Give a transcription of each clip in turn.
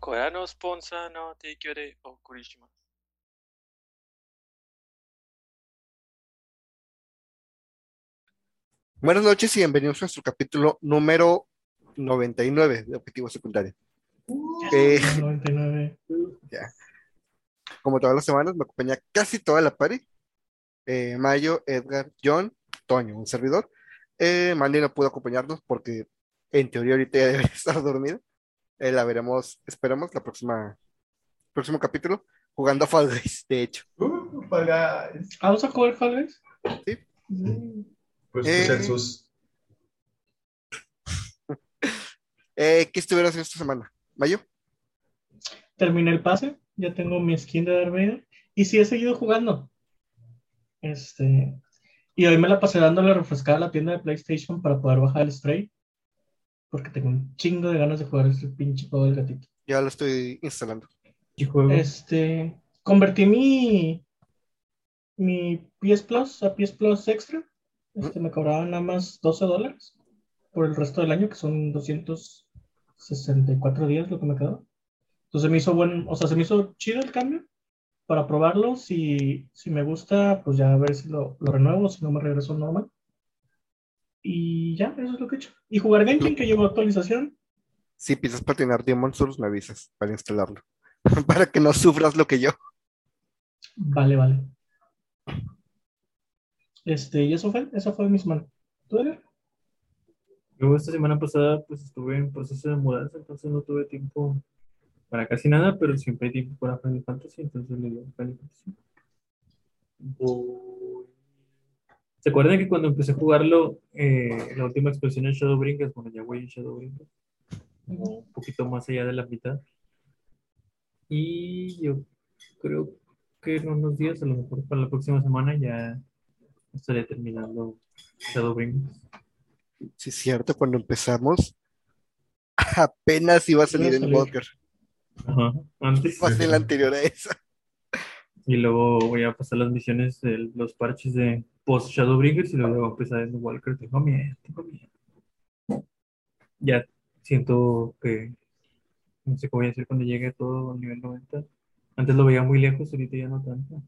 これのスポンサーの提供でお送りします。Buenas noches y bienvenidos a nuestro capítulo número 99 de Objetivo Secundario. Eh, 99. como todas las semanas, me acompaña casi toda la party. Eh, Mayo, Edgar, John, Toño, un servidor. Eh, Mandy no pudo acompañarnos porque en teoría ahorita ya debe estar dormida. Eh, la veremos, esperamos, la próxima próximo capítulo, jugando a Fall Guys, de hecho. Uh, Fall Guys. Ah, ¿Vamos a jugar Fall Guys? Sí. Mm. Pues Eh. escucha sus. Eh, ¿qué estuvieron haciendo esta semana? Mayo, Terminé el pase, ya tengo mi skin de Darth Vader y sí he seguido jugando. Este, y hoy me la pasé dándole refrescada a la tienda de PlayStation para poder bajar el Stray, porque tengo un chingo de ganas de jugar este pinche juego del gatito. ya lo estoy instalando. ¿Qué juego? Este, convertí mi mi PS Plus a PS Plus Extra. Este, me cobraban nada más 12 dólares por el resto del año, que son 264 días lo que me quedó. Entonces me hizo buen, o sea, se me hizo chido el cambio para probarlo. Si, si me gusta, pues ya a ver si lo, lo renuevo, si no me regreso normal. Y ya, eso es lo que he hecho. Y jugar Genshin, que llegó actualización. Si piensas patinar Demon Souls, me avisas para instalarlo. para que no sufras lo que yo. Vale, vale. Este, y eso fue, esa fue mi semana. ¿Tú, Edgar? Yo esta semana pasada pues estuve en proceso de mudanza, entonces no tuve tiempo para casi nada, pero siempre hay tiempo para Final Fantasy, entonces le dio Final Fantasy. Voy- ¿Se acuerdan que cuando empecé a jugarlo, eh, la última expresión en Shadowbringers, bueno, ya voy en Shadowbringers, como un poquito más allá de la mitad. Y yo creo que en unos días, a lo mejor para la próxima semana, ya estaré terminando Shadowbringers. Sí, es cierto, cuando empezamos, apenas iba a salir Iba a el. Walker. Ajá, antes. Fue la anterior a esa. Y luego voy a pasar las misiones, de los parches de post Shadowbringers y luego voy a empezar en Walker. Tengo miedo, tengo miedo. Ya siento que no sé qué voy a hacer cuando llegue todo al nivel 90. Antes lo veía muy lejos, ahorita ya no tanto.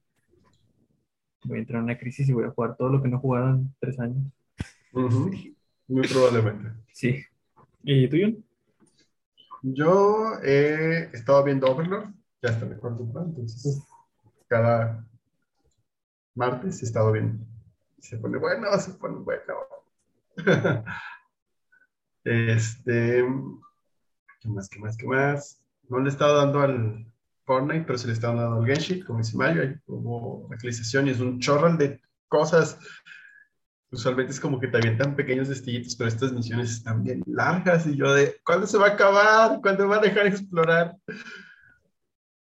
Voy a entrar en una crisis y voy a jugar todo lo que no he jugado en tres años. Ujú. Muy probablemente. Sí. ¿Y tú, John? Yo he estado viendo Overlord, ya está mejor tu plan, entonces cada martes he estado viendo. Se pone bueno, se pone bueno. Este, ¿qué más, qué más, qué más? No le he estado dando al Fortnite, pero se le está dando al Genshin, como dice Mario, hay como actualización y es un chorral de cosas. Usualmente es como que te avientan pequeños destellitos, pero estas misiones están bien largas y yo de, ¿cuándo se va a acabar? ¿Cuándo va a dejar explorar?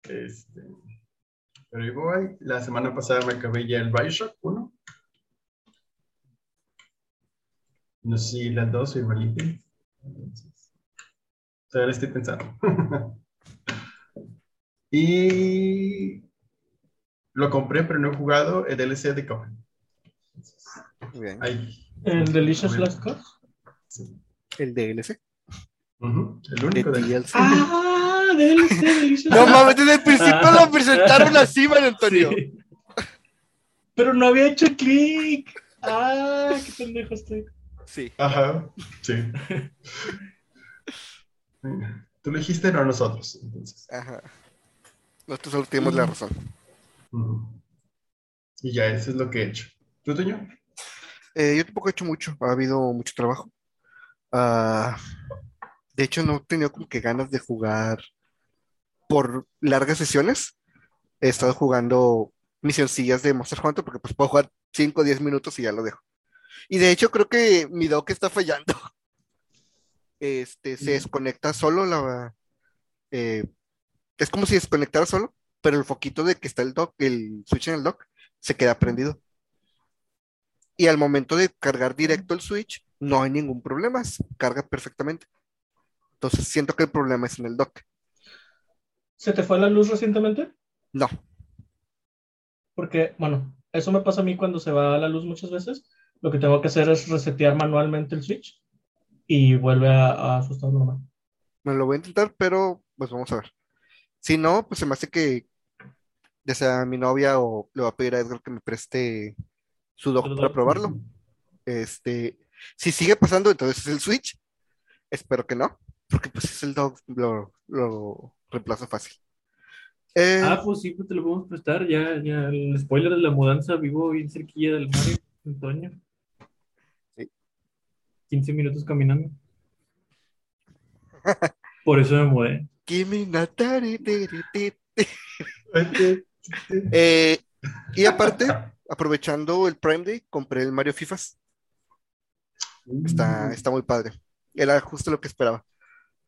Este, pero ahí voy. La semana pasada me acabé ya el Bioshock 1. No sé si las dos soy malito. Entonces, todavía lo estoy pensando. y lo compré, pero no he jugado el DLC de Coven. Bien. Ahí. El Delicious. Last Cause. Sí. El DLC. Ujú, El De único DLC. Ah, DLC, Delicious No mames, desde el principio lo presentaron así, Mario Antonio. Sí. Pero no había hecho clic. Ah, qué pendejo estoy. Sí. Ajá, sí. Tú lo dijiste, no nosotros. Entonces. Ajá. Nosotros solo tenemos la razón. Y ya, eso es lo que he hecho. ¿Tú, Toño? Eh, yo tampoco he hecho mucho, ha habido mucho trabajo. Ah, de hecho, no he tenido como que ganas de jugar por largas sesiones. He estado jugando misioncillas de Monster Hunter porque pues puedo jugar 5 o 10 minutos y ya lo dejo. Y de hecho creo que mi dock está fallando. Este, se desconecta solo la... eh, es como si desconectara solo, pero el foquito de que está el dock, el switch en el dock, se queda prendido. Y al momento de cargar directo el switch, no hay ningún problema, carga perfectamente. Entonces siento que el problema es en el dock. ¿Se te fue la luz recientemente? No, Porque, bueno, eso me pasa a mí cuando se va la luz muchas veces. Lo que tengo que hacer es resetear manualmente el switch y vuelve a, a su estado normal. Me lo voy a intentar, pero pues vamos a ver. Si no, pues se me hace que ya sea mi novia o le voy a pedir a Edgar que me preste su dock para probarlo. Este, si sigue pasando, entonces es el Switch. Espero que no, porque pues es el dock, lo, lo reemplazo fácil. Eh, Ah, pues sí, pues te lo podemos prestar. Ya, ya, el spoiler de la mudanza, vivo bien cerquilla del Mario, en Toño. Sí. 15 minutos caminando. Por eso me mudé. Tiri, ti. Eh, y aparte, aprovechando el Prime Day, compré el Mario Fifas. Está, está muy padre. Era justo lo que esperaba.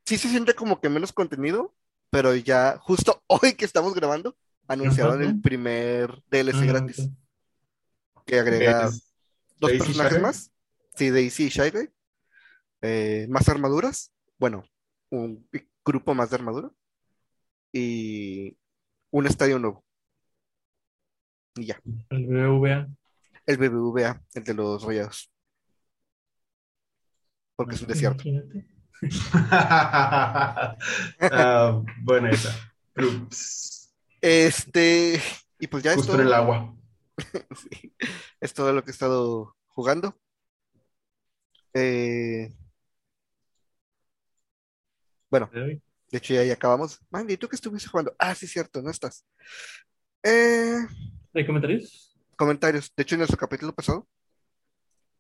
Sí se siente como que menos contenido, pero ya justo hoy que estamos grabando, anunciaron el primer DLC Ah, gratis, que agrega Es dos Daisy personajes más. Sí, Daisy y Guy. Eh, más armaduras. Bueno, un grupo más de armadura. Y un estadio nuevo. Y ya. El BBVA. El BBVA, el de los rayados. Porque es un desierto. Imagínate. Ah, esa. Ups. Este, y pues ya es Justo todo, en el agua. sí, es todo lo que he estado jugando. Eh, bueno, de hecho ya, ya acabamos. Mandy, ¿tú qué estuviste jugando? Ah, sí, cierto, no estás. Eh, ¿Hay comentarios? comentarios. De hecho, en nuestro capítulo pasado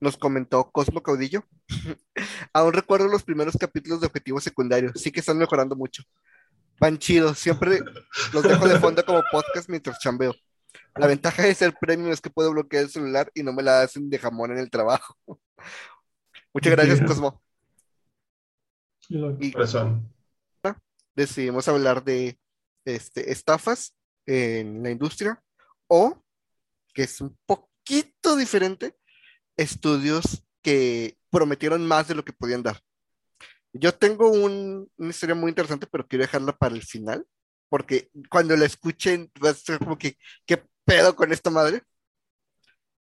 nos comentó Cosmo Caudillo. Aún recuerdo los primeros capítulos de Objetivo Secundario. Sí que están mejorando mucho. Van chidos. Siempre los dejo de fondo como podcast mientras chambeo. La ventaja de ser premium es que puedo bloquear el celular y no me la hacen de jamón en el trabajo. Muchas gracias. Cosmo. Y Razón. decidimos hablar de este, estafas en la industria o, que es un poquito diferente, estudios que prometieron más de lo que podían dar. Yo tengo un- una historia muy interesante, pero quiero dejarla para el final, porque cuando la escuchen va a ser como que, ¿qué pedo con esta madre?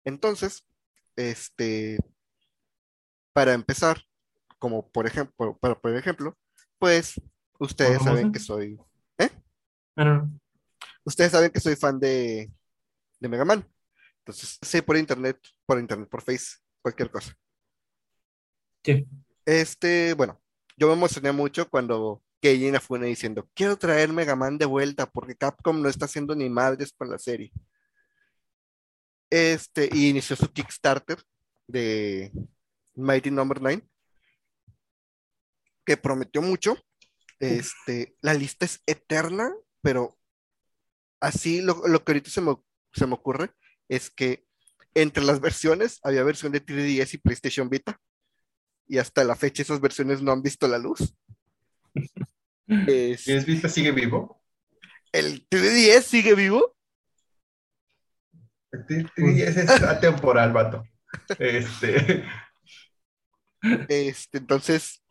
Entonces, este, para empezar, como por ejemplo, para por ejemplo, pues ustedes saben que soy, no. ustedes saben que soy fan de, de Mega Man. Entonces, sé por internet, por internet, por Face, cualquier cosa. Sí. Este, bueno, yo me emocioné mucho cuando Keiji Inafune diciendo, quiero traer Mega Man de vuelta porque Capcom no está haciendo ni madres con la serie. Este, y inició su Kickstarter de Mighty Number 9, que prometió mucho. Este, la lista es eterna, pero así lo, lo que ahorita se me, se me ocurre es que entre las versiones había versión de 3DS y PlayStation Vita, y hasta la fecha esas versiones no han visto la luz. Es- ¿Tienes vista sigue vivo? el 3DS sigue vivo. Ese es atemporal, vato. Este, Este, entonces,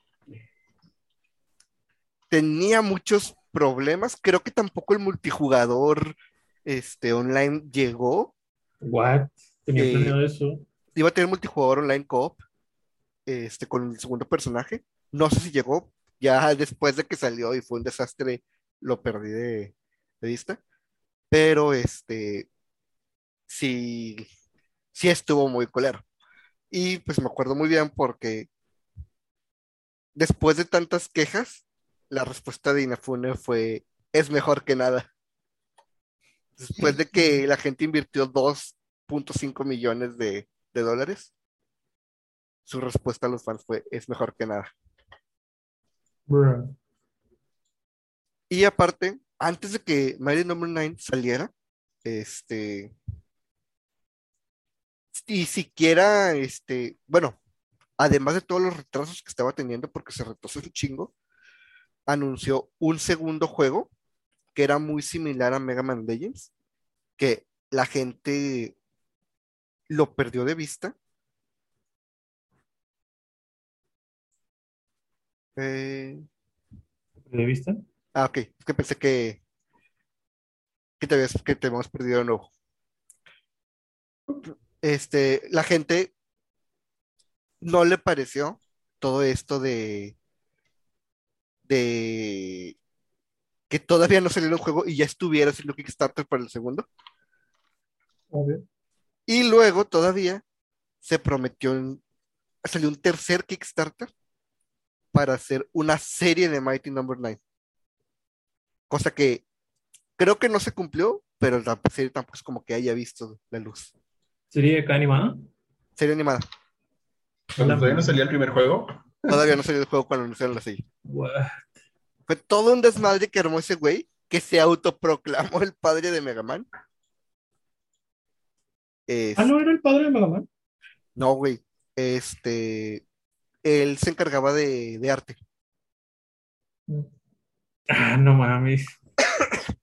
tenía muchos problemas. Creo que tampoco el multijugador este, online llegó. What? Tenía Eh, planeado eso. Iba a tener multijugador online co-op este, con el segundo personaje. No sé si llegó. Ya después de que salió y fue un desastre, lo perdí de, de vista. Pero este sí, sí estuvo muy colero. Y pues me acuerdo muy bien porque después de tantas quejas, la respuesta de Inafune fue, es mejor que nada. Después de que la gente invirtió 2.5 millones de, de dólares, su respuesta a los fans fue, es mejor que nada. Y aparte, antes de que Mighty Number 9 saliera, este, y siquiera, este, bueno, además de todos los retrasos que estaba teniendo, porque se retrasó un chingo, anunció un segundo juego que era muy similar a Mega Man Legends, que la gente lo perdió de vista. Eh, ¿De vista? Ah, ok. Es que pensé que, que te habías, que te habíamos perdido de nuevo. Este, la gente no le pareció todo esto de, de que todavía no salió el juego y ya estuviera haciendo Kickstarter para el segundo. Obvio. Y luego todavía se prometió, un- salió un tercer Kickstarter para hacer una serie de Mighty Number 9. Cosa que creo que no se cumplió, pero la serie tampoco es como que haya visto la luz. ¿Sería acá animada? Serie animada. Cuando La- todavía no salía el primer juego. Todavía no salió el juego cuando anunciaron la serie. What? Fue todo un desmadre que armó ese güey que se autoproclamó el padre de Mega Man. Es- Ah, no, era el padre de Mega Man. no, güey. Este. Él se encargaba de, de arte. Ah, no mames.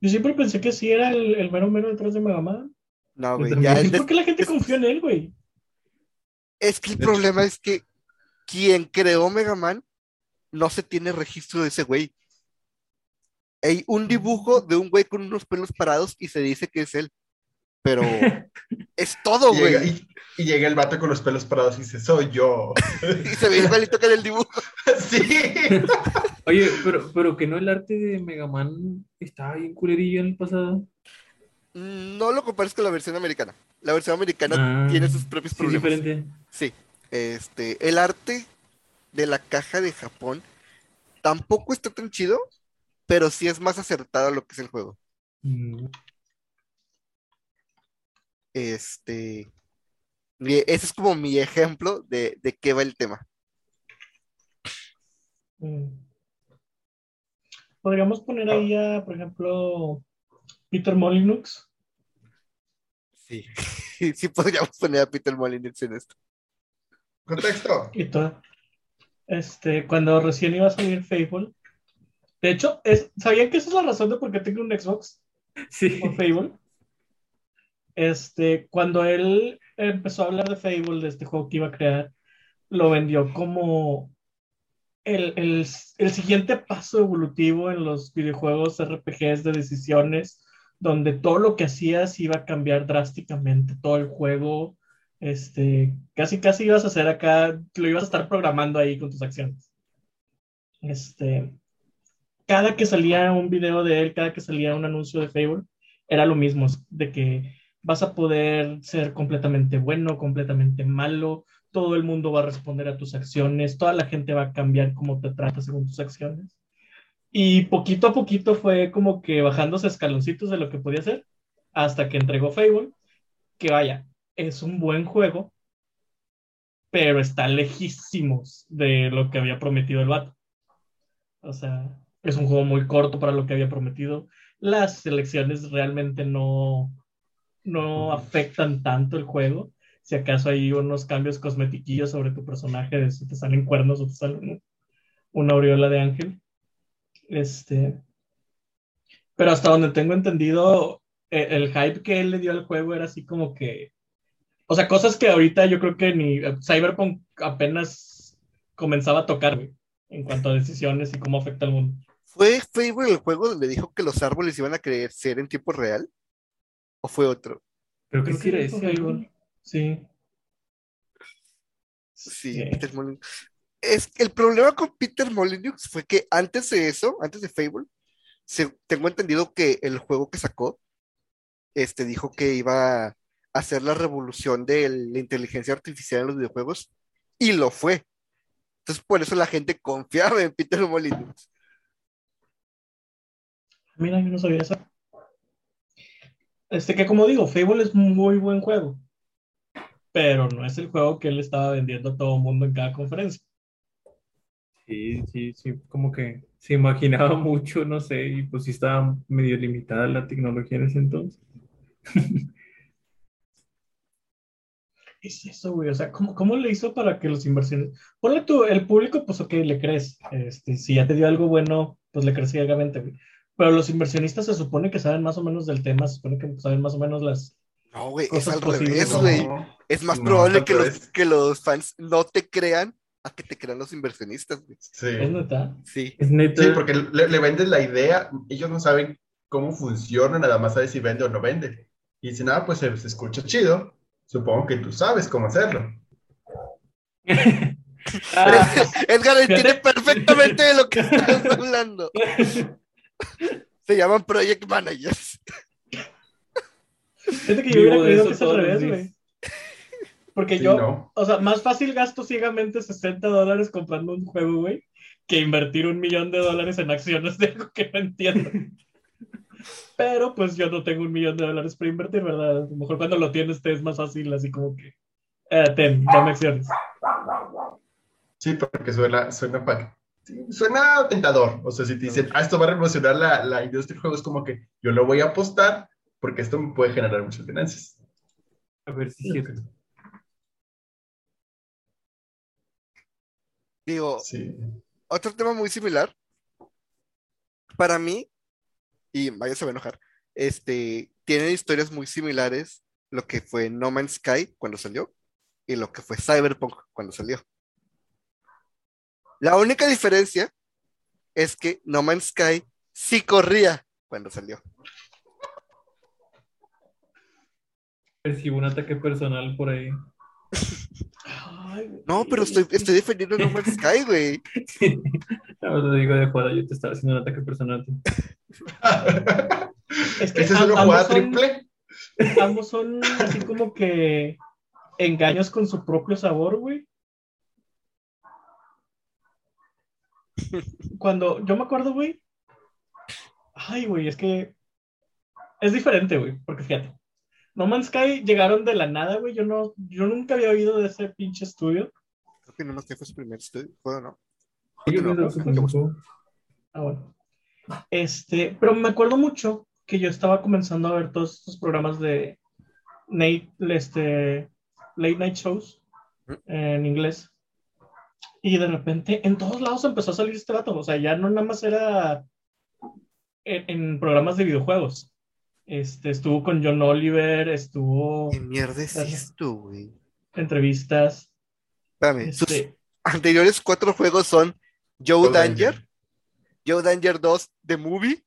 Yo siempre pensé que sí era el, el mero mero detrás de Mega Man. No, güey. Ya ¿Y él des- por qué la gente confió en él, güey? Es que el problema es que quien creó Mega Man no se tiene registro de ese güey. Hay un dibujo de un güey con unos pelos parados y se dice que es él. Pero es todo, Y llega, güey. y- y llega el vato con los pelos parados y dice, soy yo. Y se ve igualito que en el dibujo. sí. Oye, pero, pero que no el arte de Mega Man estaba bien culerillo en el pasado. No lo compares con la versión americana. La versión americana Ah, tiene sus propios Sí, es problemas. diferente. Sí, este, el arte de la caja de Japón tampoco está tan chido, pero sí es más acertado a lo que es el juego. Mm, Este, ese es como mi ejemplo de, de qué va el tema. Mm. Podríamos poner ahí a, por ejemplo, Peter Molyneux. Sí, sí podríamos poner a Peter Molyneux en esto. Contexto. y todo. Este, cuando recién iba a salir Fable. De hecho, es, ¿sabían que esa es la razón de por qué tengo un Xbox Sí. por Fable? Este, cuando él empezó a hablar de Fable, de este juego que iba a crear, lo vendió como el, el- el siguiente paso evolutivo en los videojuegos RPGs de decisiones, donde todo lo que hacías iba a cambiar drásticamente, todo el juego, este, casi casi ibas a hacer acá, lo ibas a estar programando ahí con tus acciones. Este, cada que salía un video de él, cada que salía un anuncio de Fable, era lo mismo, de que vas a poder ser completamente bueno, completamente malo, todo el mundo va a responder a tus acciones, toda la gente va a cambiar cómo te trata según tus acciones. Y poquito a poquito fue como que bajándose escaloncitos de lo que podía hacer, hasta que entregó Fable, que vaya, es un buen juego, pero está lejísimos de lo que había prometido el vato. O sea, es un juego muy corto para lo que había prometido. Las selecciones realmente no, no afectan tanto el juego. Si acaso hay unos cambios cosmetiquillos sobre tu personaje, de si te salen cuernos o te salen una aureola de ángel. Este. Pero hasta donde tengo entendido, eh, el hype que él le dio al juego era así como que. O sea, cosas que ahorita yo creo que ni eh, Cyberpunk apenas comenzaba a tocar, güey, en cuanto a decisiones y cómo afecta al mundo. ¿Fue Fable el juego donde dijo que los árboles iban a crecer en tiempo real? ¿O fue otro? Creo que sí era que ese. Fable. Sí. Sí, Sí. Peter Molyneux. Es el problema con Peter Molyneux fue que antes de eso, antes de Fable, se- tengo entendido que el juego que sacó, este, dijo que iba a hacer la revolución de la inteligencia artificial en los videojuegos y lo fue. Entonces, por eso la gente confiaba en Peter Molyneux. Mira, yo no sabía eso. Este que como digo, Fable es un muy buen juego, pero no es el juego que él estaba vendiendo a todo el mundo en cada conferencia. Sí, sí, sí, como que se imaginaba mucho, no sé, y pues sí estaba medio limitada la tecnología en ese entonces. Es eso, güey, o sea, ¿cómo, cómo le hizo para que los inversiones... Ponle tú, el público, pues ok, le crees, este, si ya te dio algo bueno, pues le crees ciegamente, güey. Pero los inversionistas se supone que saben más o menos del tema, se supone que saben más o menos las... No, güey, es Cosas al posibles, revés, ¿no? güey. Es más No, probable que los, que los fans no te crean a que te crean los inversionistas, güey. Sí. ¿Es neta? Sí. Es neta. Sí, porque le, le vendes la idea, ellos no saben cómo funciona, nada más saben si vende o no vende. Y dicen, ah, pues se, se escucha chido, supongo que tú sabes cómo hacerlo. Ah, Edgar tiene perfectamente de lo que estás hablando. Se llaman Project Managers. Fíjate que yo hubiera creído que es al revés, güey. Porque Sí, yo, no. o sea, más fácil gasto ciegamente 60 dólares comprando un juego, güey, que invertir un millón de dólares en acciones de algo que no entiendo. Pero pues yo no tengo un millón de dólares para invertir, ¿verdad? A lo mejor cuando lo tienes te es más fácil, así como que, eh, ten, dame acciones. Sí, porque suena, suena, pa- sí, suena tentador. O sea, si te dicen, ah, esto va a revolucionar la, la industria del juego, es como que yo lo voy a apostar porque esto me puede generar muchas ganancias. A ver si cierto. Digo, Sí. otro tema muy similar. Para mí, y vaya se va a enojar, este, tienen historias muy similares lo que fue No Man's Sky cuando salió y lo que fue Cyberpunk cuando salió. La única diferencia es que No Man's Sky sí corría cuando salió. Recibo un ataque personal por ahí. Ay. No, pero estoy, estoy defendiendo No Man's Sky, güey. No, lo digo de joda, yo te estaba haciendo un ataque personal. Es que ¿Esa es una ambos jugada son- triple? Ambos son así como que engaños con su propio sabor, güey. Cuando yo me acuerdo, güey. Ay, güey, es que es diferente, güey, porque fíjate. No Man's Sky llegaron de la nada, güey. Yo no, yo nunca había oído de ese pinche estudio. Creo que No Man's Sky fue su primer estudio, ¿fue o no? Yo no, que fue- no. Ah, bueno. Este, pero me acuerdo mucho que yo estaba comenzando a ver todos estos programas de Nate, este, late night shows en inglés. Y de repente en todos lados empezó a salir este vato. O sea, ya no nada más era en, en programas de videojuegos. Este, estuvo con John Oliver, estuvo ¿Qué mierda es esto, güey? en entrevistas. Espérame, sus Este, anteriores cuatro juegos son Joe Joe Danger, Joe Danger 2 The Movie,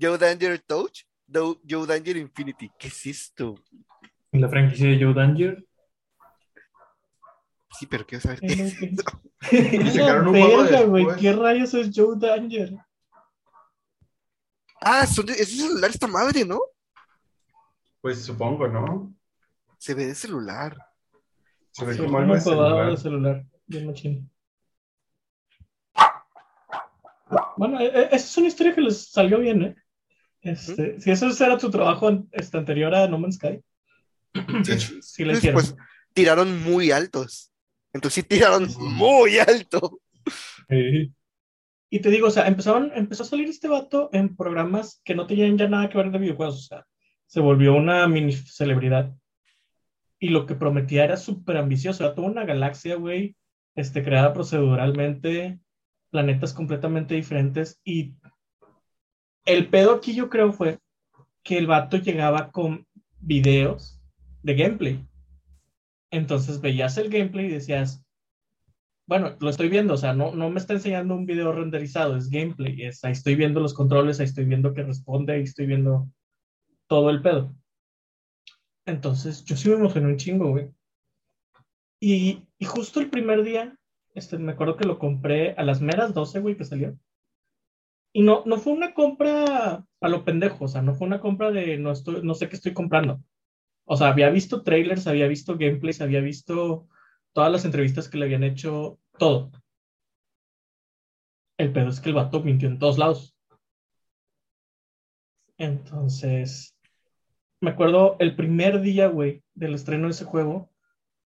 Joe Danger Touch, Do- Joe Danger Infinity. ¿Qué es esto? La franquicia de Joe Danger. Sí, pero quiero saber qué es. Y sacaron un Verga, güey. ¿qué rayos es Joe Danger? Ah, son de- es de celular esta madre, ¿no? Pues supongo, ¿no? Se ve de celular. Se ve como un algo de celular. celular, bien machín. Bueno, e- e- esa es una historia que les salió bien, ¿eh? Este, Si eso era tu trabajo este, anterior a No Man's Sky, Sí. sí le hicieron. Pues tiraron muy altos. Entonces sí tiraron muy alto. Sí. Y te digo, o sea, empezaron, empezó a salir este vato en programas que no tenían ya nada que ver de videojuegos, o sea, se volvió una mini celebridad. Y lo que prometía era súper ambicioso, era toda una galaxia, güey, este, creada proceduralmente, planetas completamente diferentes. Y el pedo aquí yo creo fue que el vato llegaba con videos de gameplay. Entonces veías el gameplay y decías, bueno, lo estoy viendo, o sea, no, no me está enseñando un video renderizado, es gameplay, es, ahí estoy viendo los controles, ahí estoy viendo que responde, ahí estoy viendo todo el pedo. Entonces, yo sí me emocioné un chingo, güey. Y, y justo el primer día, este, me acuerdo que lo compré a las meras 12, güey, que salió. Y no, no fue una compra a lo pendejo, o sea, no fue una compra de no, estoy, no sé qué estoy comprando. O sea, había visto trailers, había visto gameplays, había visto todas las entrevistas que le habían hecho, todo. El pedo es que el vato mintió en todos lados. Entonces, me acuerdo el primer día, güey, del estreno de ese juego,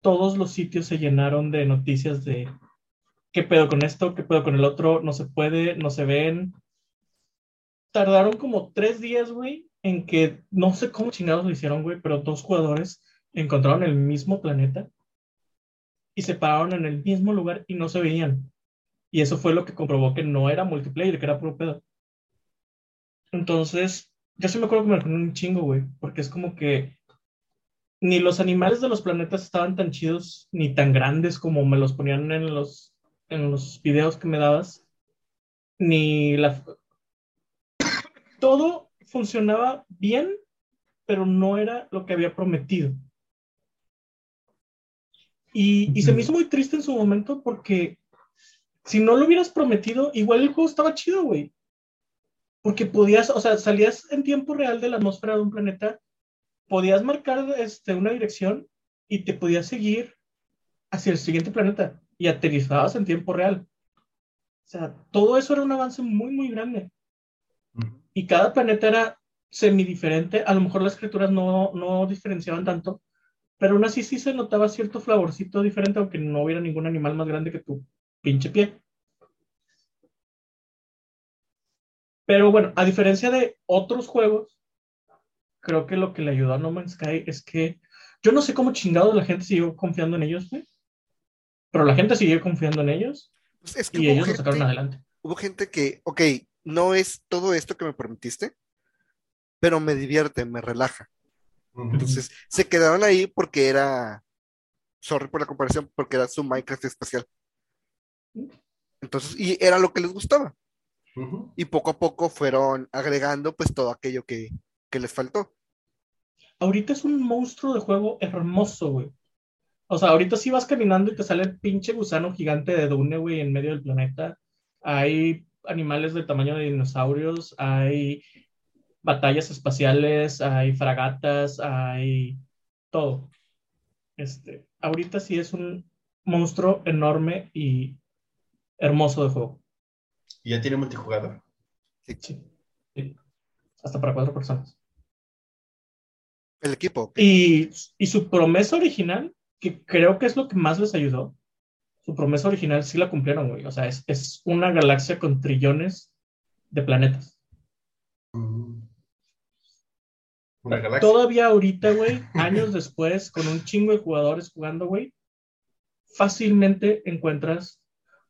todos los sitios se llenaron de noticias de qué pedo con esto, qué pedo con el otro, no se puede, no se ven. Tardaron como tres días, güey, en que no sé cómo chingados lo hicieron, güey, pero dos jugadores encontraron el mismo planeta y se pararon en el mismo lugar y no se veían. Y eso fue lo que comprobó que no era multiplayer, que era puro pedo. Entonces, yo sí me acuerdo que me un chingo, güey, porque es como que ni los animales de los planetas estaban tan chidos ni tan grandes como me los ponían en los, en los videos que me dabas, ni la... Todo funcionaba bien, pero no era lo que había prometido. Y, se me hizo muy triste en su momento porque si no lo hubieras prometido, igual el juego estaba chido, güey. Porque podías, o sea, salías en tiempo real de la atmósfera de un planeta, podías marcar este, una dirección y te podías seguir hacia el siguiente planeta y aterrizabas en tiempo real. O sea, todo eso era un avance muy, muy grande. Y cada planeta era semi-diferente. A lo mejor las criaturas no, no diferenciaban tanto, pero aún así sí se notaba cierto flavorcito diferente, aunque no hubiera ningún animal más grande que tu pinche pie. Pero bueno, a diferencia de otros juegos, creo que lo que le ayudó a No Man's Sky es que yo no sé cómo chingado la gente siguió confiando en ellos, güey. Pero la gente siguió confiando en ellos Pues es que y ellos lo sacaron gente, adelante. hubo gente que, ok, no es todo esto que me permitiste, pero me divierte, me relaja. Entonces, se quedaron ahí porque era, sorry por la comparación, porque era su Minecraft espacial. Entonces, y era lo que les gustaba. Y poco a poco fueron agregando pues todo aquello que, que les faltó. Ahorita es un monstruo de juego hermoso, güey. O sea, ahorita sí vas caminando y te sale el pinche gusano gigante de Dune, güey, en medio del planeta. Hay animales del tamaño de dinosaurios, hay batallas espaciales, hay fragatas, hay todo. Este, ahorita sí es un monstruo enorme y hermoso de juego. Y ya tiene multijugador. Sí. Sí. Hasta para cuatro personas. El equipo. Y, y su promesa original, que creo que es lo que más les ayudó, su promesa original sí la cumplieron, güey. O sea, es, es una galaxia con trillones de planetas. Una galaxia. Todavía ahorita, güey, años después, con un chingo de jugadores jugando, güey, fácilmente encuentras,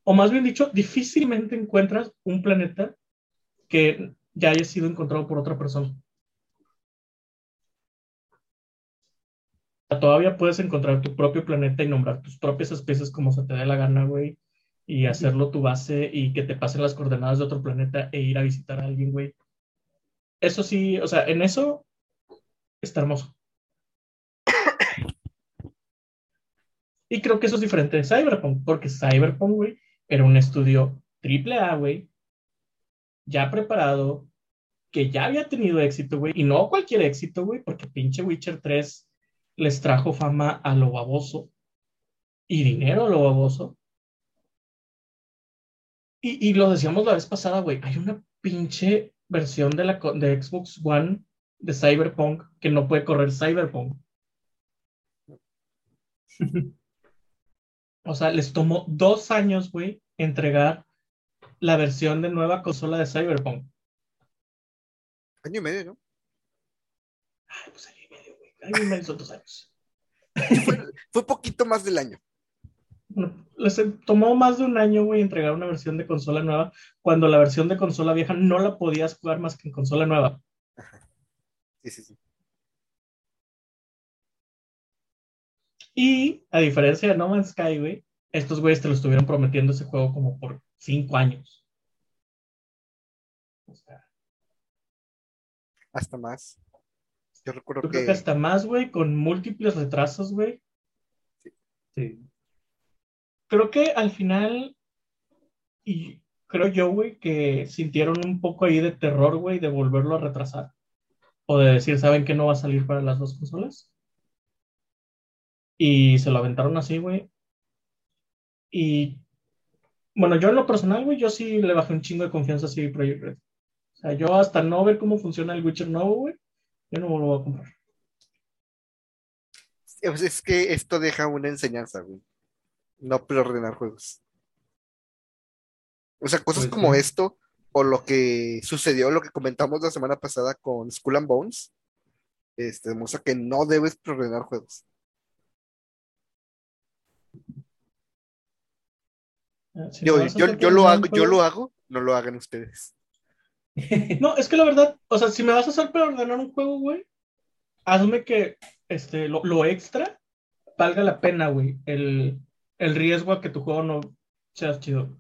o más bien dicho, difícilmente encuentras un planeta que ya haya sido encontrado por otra persona. Todavía puedes encontrar tu propio planeta y nombrar tus propias especies como se te dé la gana, güey, y hacerlo tu base y que te pasen las coordenadas de otro planeta e ir a visitar a alguien, güey. Eso sí, o sea, en eso está hermoso. Y creo que eso es diferente de Cyberpunk, porque Cyberpunk, güey, era un estudio triple A, güey, ya preparado, que ya había tenido éxito, güey, y no cualquier éxito, güey, porque pinche Witcher 3 les trajo fama a lo baboso y dinero a lo baboso. Y, y lo decíamos la vez pasada, güey, hay una pinche versión de, la, de Xbox One de Cyberpunk que no puede correr Cyberpunk. O sea, les tomó dos años, güey, entregar la versión de nueva consola de Cyberpunk. Año y medio, ¿no? Ay, pues medio son dos años. Fue, fue poquito más del año. Bueno, les tomó más de un año, güey, entregar una versión de consola nueva, cuando la versión de consola vieja no la podías jugar más que en consola nueva. Sí, sí, sí. Y a diferencia de No Man's Sky, güey, estos güeyes te lo estuvieron prometiendo ese juego como por cinco años. O sea, Hasta más. Yo recuerdo yo creo que que hasta más, güey, con múltiples retrasos, güey. Sí. Creo que al final, y creo yo, güey, que sintieron un poco ahí de terror, güey, de volverlo a retrasar. O de decir, ¿saben que no va a salir para las dos consolas? Y se lo aventaron así, güey. Y bueno, yo en lo personal, güey, yo sí le bajé un chingo de confianza a CD Projekt Red. O sea, yo hasta no ver cómo funciona el Witcher nuevo, güey, yo no lo voy a comprar. pues, es que esto deja una enseñanza, güey. No preordenar juegos. O sea, cosas Pues como sí. esto, o lo que sucedió, lo que comentamos la semana pasada con Skull and Bones, este, demuestra que no debes preordenar juegos. Si Yo, lo hago, yo lo hago, no lo hagan ustedes. No, es que la verdad, o sea, si me vas a hacer preordenar un juego, güey, hazme que este, lo, lo extra valga la pena, güey. El, el riesgo a que tu juego no sea chido.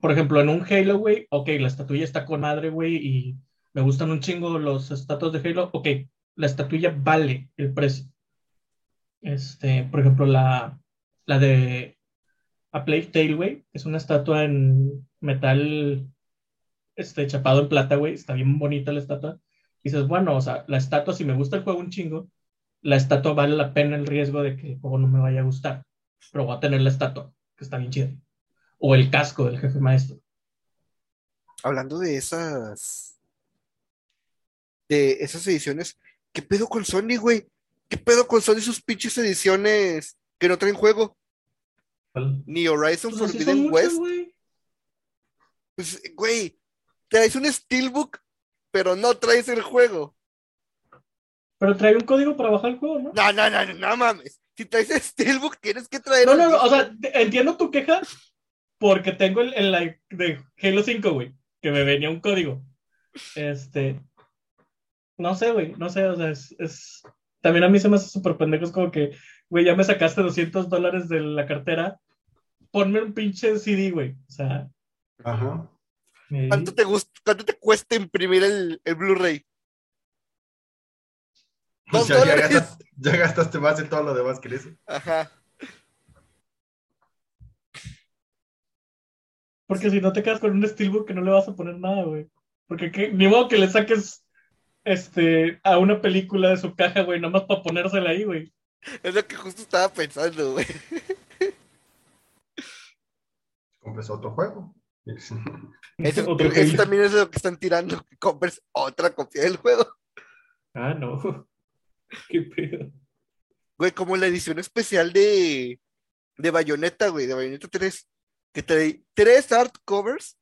Por ejemplo, en un Halo, güey, ok, la estatuilla está con madre, güey, y me gustan un chingo los estatuas de Halo, ok, la estatuilla vale el precio. Este, por ejemplo, la, la de a Plague Tale, güey. Es una estatua en metal este, chapado en plata, güey. Está bien bonita la estatua. Y dices, bueno, o sea, la estatua, si me gusta el juego un chingo, la estatua vale la pena el riesgo de que el juego no me vaya a gustar. Pero voy a tener la estatua, que está bien chida. O el casco del jefe maestro. Hablando de esas. De esas ediciones. ¿Qué pedo con Sony, güey? ¿Qué pedo con Sony sus pinches ediciones que no traen juego? ¿Cuál? Ni Horizon Pues Forbidden muchas, West. Pues, güey, traes un Steelbook, pero no traes el juego. Pero trae un código para bajar el juego, ¿no? No, no, no, no, no mames. Si traes el Steelbook, tienes que traer No, no, no, o sea, entiendo tu queja porque tengo el, el like de Halo 5, güey, que me venía un código. Este, no sé, güey, no sé, o sea, es, es- también a mí se me hace súper pendejo, es como que, güey, ya me sacaste 200 dólares de la cartera, ponme un pinche CD, güey, o sea, Ajá. ¿Cuánto te gusta, cuánto te cuesta imprimir el, el Blu-ray? Ya dólares. gastaste, ya gastaste más de todo lo demás que eso. Ajá. porque si no te quedas con un Steelbook que no le vas a poner nada, güey, porque que- ni modo que le saques, este, a una película de su caja, güey, nomás para ponérsela ahí, güey. Es lo que justo estaba pensando, güey. Compres otro juego. Eso, Otro eso Halo. también es lo que están tirando, que compres otra copia del juego. Ah, no. Qué pedo. Güey, como la edición especial de, de Bayonetta, güey, de Bayonetta 3, que trae tres art covers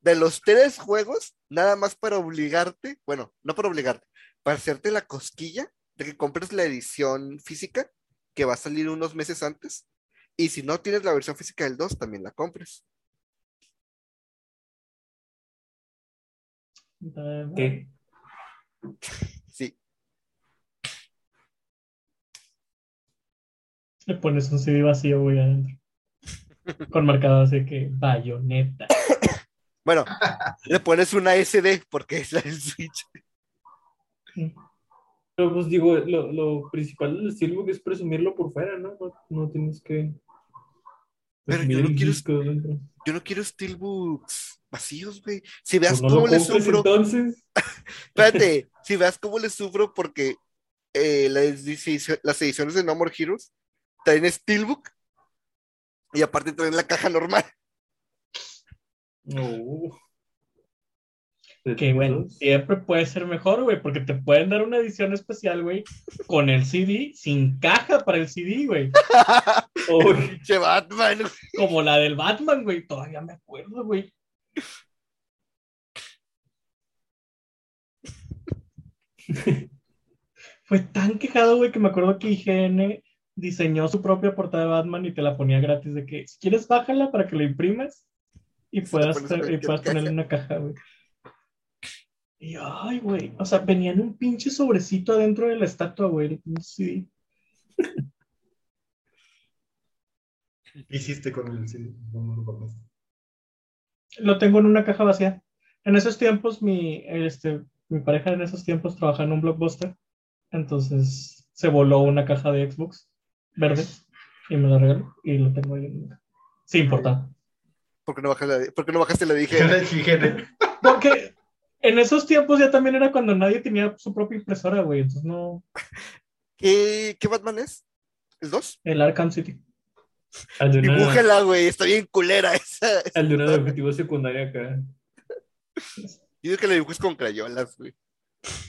de los tres juegos, nada más para obligarte, bueno, no para obligarte, para hacerte la cosquilla de que compres la edición física, que va a salir unos meses antes, y si no tienes la versión física del 2, también la compres. ¿Qué? Sí, Le pones un CD vacío, güey, adentro. Con marcado así que bayoneta. bueno, le pones una SD porque es la del Switch. Pero pues digo, lo, lo principal del Steelbook es presumirlo por fuera, ¿no? No, no tienes que Pero presumir yo no quiero-. Yo no quiero steelbooks vacíos, güey. Si veas Pues no cómo le sufro. entonces. Espérate, si veas cómo le sufro porque eh, las, las ediciones de No More Heroes traen Steelbook y aparte traen la caja normal. No. Que, bueno, siempre puede ser mejor, güey, porque te pueden dar una edición especial, güey, con el CD, sin caja para el CD, güey. Oh, Pinche Batman. Como la del Batman, güey. Todavía me acuerdo, güey. Fue tan quejado, güey, que me acuerdo que IGN diseñó su propia portada de Batman y te la ponía gratis de que si quieres bájala para que la imprimas y puedas, y puedas ponerla en una caja, güey. Y ay, güey, o sea, venía en un pinche sobrecito adentro de la estatua, güey. Sí. ¿Qué hiciste con el CD? No, no lo compraste. Lo tengo en una caja vacía. En esos tiempos, mi, este, mi pareja en esos tiempos trabajaba en un blockbuster. Entonces se voló una caja de Xbox verde y me la regaló y lo tengo ahí en. Sí, importa. ¿Por qué no, bajas la- por qué no bajaste la dije? Higiene. Porque en esos tiempos ya también era cuando nadie tenía su propia impresora, güey. Entonces no. ¿Qué, ¿Qué Batman es? ¿El 2? El Arkham City. una, Dibújala, güey. Está bien culera esa. esa al de una de objetivo secundario acá. Yo digo que la dibujes con crayolas, güey.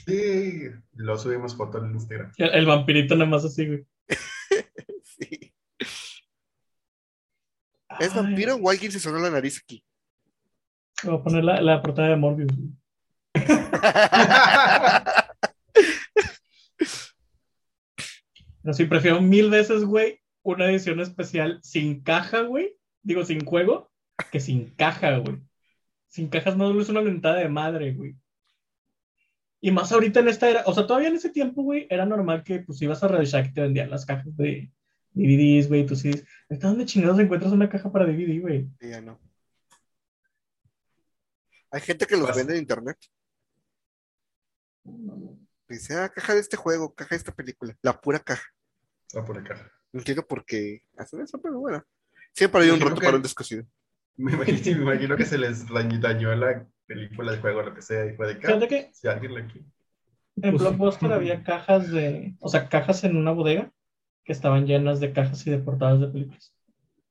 Sí, lo subimos foto en Instagram. El, el vampirito nada más así, güey. Sí. ¿Es Ay, vampiro o alguien se sonó la nariz aquí? Voy a poner la, la portada de Morbius. güey. Pero sí, prefiero mil veces, güey, una edición especial sin caja, güey. Digo, sin juego, que sin caja, güey. Sin cajas no es una mentada de madre, güey. Y más ahorita en esta era, o sea, todavía en ese tiempo, güey, era normal que pues ibas a Radio Shack y te vendían las cajas de DVDs, güey, tus CDs. ¿Ahorita ¿Dónde chingados encuentras una caja para DVD, güey? Sí, ya no. Hay gente que los Pasa. vende en internet. Dice, ah, caja de este juego, caja de esta película. La pura caja. Va por acá. No entiendo por qué hacen eso, pero bueno. Siempre hay un roto que- para un descosido. Me imagino, sí, me imagino que se les dañó, la película, el juego, lo que sea, y fue de acá. que Si alguien le en Pues. Blockbuster había cajas de, o sea, cajas en una bodega que estaban llenas de cajas y de portadas de películas.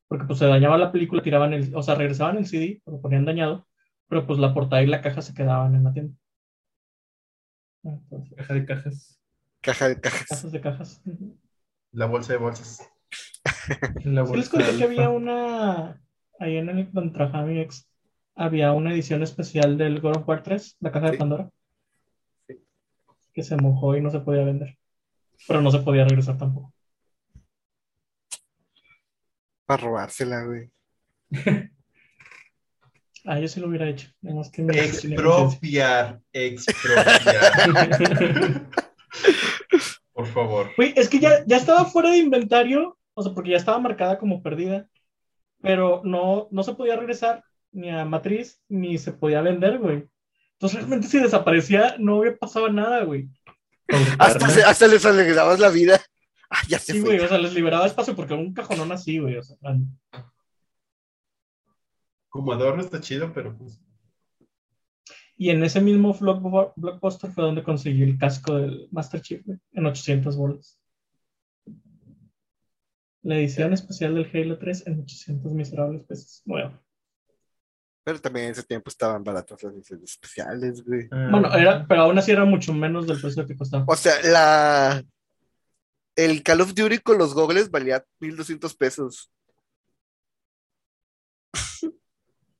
Porque pues se dañaba la película, tiraban el, o sea, regresaban el CD, lo ponían dañado, pero pues la portada y la caja se quedaban en la tienda. Entonces, Caja de cajas. Caja de cajas. cajas de cajas. La bolsa de bolsas. La Sí les bolsa conté que había una, ahí en el donde trabajaba mi ex, había una edición especial del God of War 3, la caja de Sí. Pandora, Sí. que se mojó y no se podía vender, pero no se podía regresar tampoco. Para robársela, güey. Ah, yo sí lo hubiera hecho, más que mi ex tenía conciencia. Expropiar, expropiar. Por favor. Güey, es que ya, ya estaba fuera de inventario, o sea, porque ya estaba marcada como perdida, pero no, no se podía regresar ni a matriz, ni se podía vender, güey. Entonces realmente si desaparecía no había pasado nada, güey. Hasta, se- hasta les alegrabas la vida. Ah, ya se Sí, fue. güey, o sea, les liberaba espacio porque un cajonón así, güey, o sea, Como adorno está chido, pero pues. Y en ese mismo block- blockbuster fue donde conseguí el casco del Master Chief, güey, en 800 bolas. La edición especial del Halo 3 en 800 miserables pesos. Bueno, Pero también en ese tiempo estaban baratas las ediciones especiales, güey. Ah, bueno, era, pero aún así era mucho menos del precio que costaba. O sea, la. El Call of Duty con los gogles valía 1200 pesos.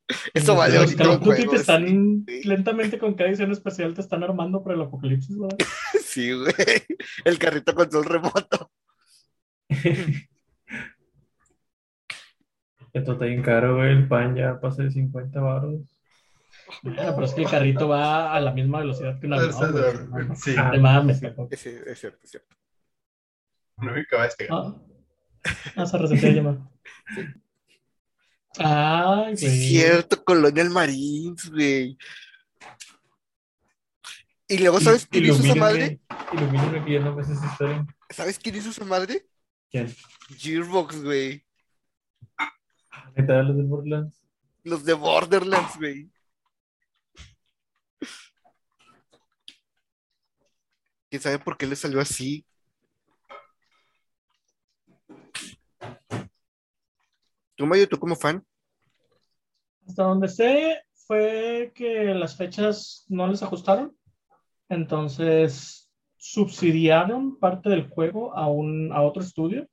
Eso vale Los Call te están sí. lentamente con cada edición especial te están armando para el apocalipsis, ¿verdad? Sí, güey. El carrito control remoto. Esto está bien caro, güey. El pan ya pasa de 50 baros. Bueno, pero es que el carrito va a la misma velocidad que un avión, güey. No, Sí, no te mames. Es, es cierto, es cierto. no me acaba de despegar. Ah, ah, se resetea la llamada. Ay, güey. es cierto, Colonial Marines, güey. Y luego, ¿sabes quién hizo esa madre? Ilumíname que no me sé esa historia. ¿Sabes quién hizo esa madre? ¿Quién? Gearbox, güey. Neta, los de Borderlands. Los de Borderlands, güey. ¿Quién sabe por qué le salió así? Tú, Mayo, tú como fan. Hasta donde sé fue que las fechas no les ajustaron. Entonces subsidiaron parte del juego a, un, a otro estudio.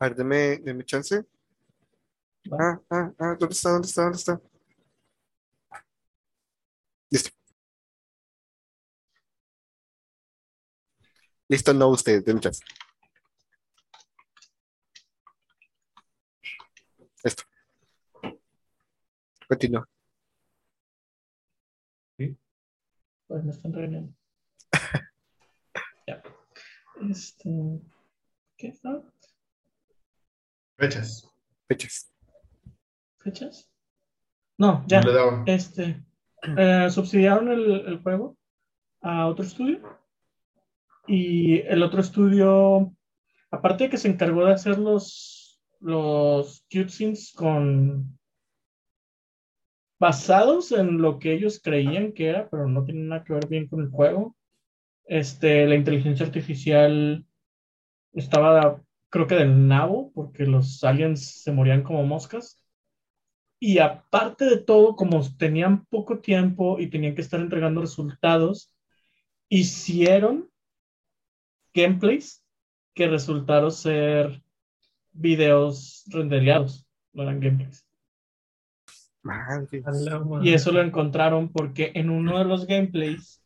A ver, deme, deme chance. Ah, ah, ah, ¿dónde está? ¿Dónde está? ¿Dónde está? Listo. Listo, no usted, deme chance. Esto. Continúa. Pues me están regañando. ya. Este. ¿Qué está? Fechas. Fechas. ¿Fechas? No, ya. No. Este. eh, subsidiaron el, el juego a otro estudio. Y el otro estudio, aparte de que se encargó de hacer los, los cutscenes con basados en lo que ellos creían que era, pero no tienen nada que ver bien con el juego. Este, la inteligencia artificial estaba, creo que del nabo, porque los aliens se morían como moscas. Y aparte de todo, como tenían poco tiempo y tenían que estar entregando resultados, hicieron gameplays que resultaron ser videos rendereados, no eran gameplays. Y eso lo encontraron porque en uno de los gameplays,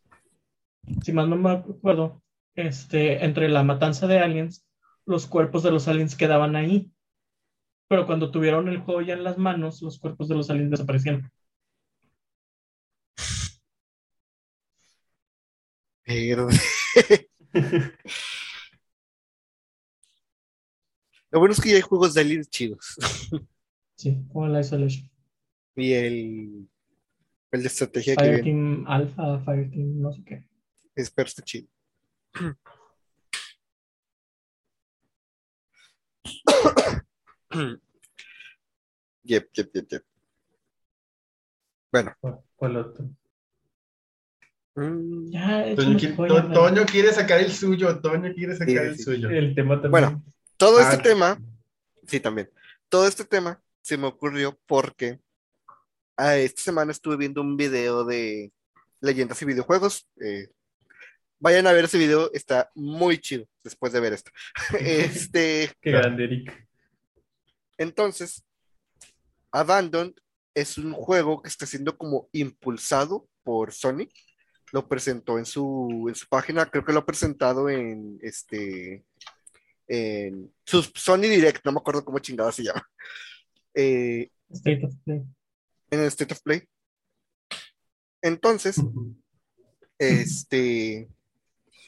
si mal no me acuerdo, este, entre la matanza de aliens, los cuerpos de los aliens quedaban ahí. Pero cuando tuvieron el juego ya en las manos, los cuerpos de los aliens desaparecieron. Pero- Lo bueno es que ya hay juegos de aliens chidos. Sí, como la Isolation. Y el, el de estrategia que viene. Fireteam Alpha, Fireteam, no sé qué. Espero está chido. Yep, yep, yep, yep. Bueno. ¿Cuál- ¿Cuál otro? Mm, Ya, Toño quiere, To-. Toño quiere sacar el suyo, Toño quiere sacar Sí, el sí. suyo. El tema también. Bueno. Todo Ah, este tema, sí, también. Todo este tema se me ocurrió porque ah, esta semana estuve viendo un video de leyendas y videojuegos. eh, vayan a ver ese video, está muy chido después de ver esto. Este, Qué grande, Eric. entonces, Abandon es un juego que está siendo como impulsado por Sony. Lo presentó en su, en su página, creo que lo ha presentado en este en su Sony Direct, no me acuerdo cómo chingada se llama. Eh, State of Play. En el State of Play. Entonces, este,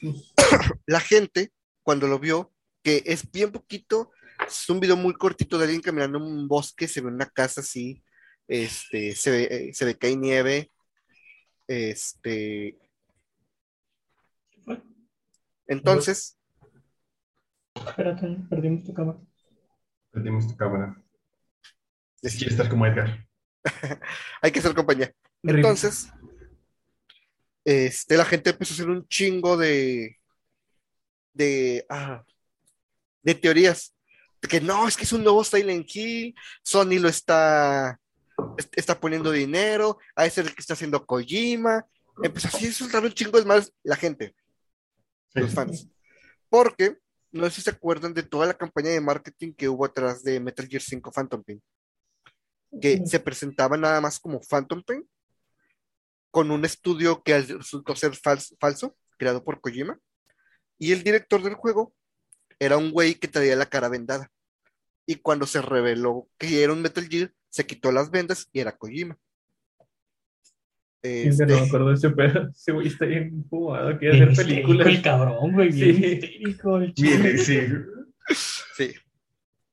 la gente, cuando lo vio, que es bien poquito, es un video muy cortito de alguien caminando en un bosque, se ve una casa así, este, se ve, eh, se ve que hay nieve, este, ¿Qué fue? entonces, Espérate, perdimos tu cámara. Perdimos tu cámara. es- Quiere estar como Edgar. hay que hacer compañía. Entonces, este, la gente empezó a hacer un chingo de, de, ah, de teorías. De que no, es que es un nuevo Silent Hill, Sony lo está, est- está poniendo dinero, a ese es el que está haciendo Kojima. Empezó así a soltar un chingo de más la gente, Sí. los fans. Porque, no sé si se acuerdan de toda la campaña de marketing que hubo atrás de Metal Gear 5 Phantom Pain que se presentaba nada más como Phantom Pain, con un estudio que resultó ser fals- falso, creado por Kojima, y el director del juego era un güey que traía la cara vendada. Y cuando se reveló que era un Metal Gear, se quitó las vendas y era Kojima. Sí, Este, no me acuerdo de ese pedo. Ese güey está bien fumado, quiere hacer películas. El cabrón, güey, bien Sí. histérico. El chico. Viene, sí. sí.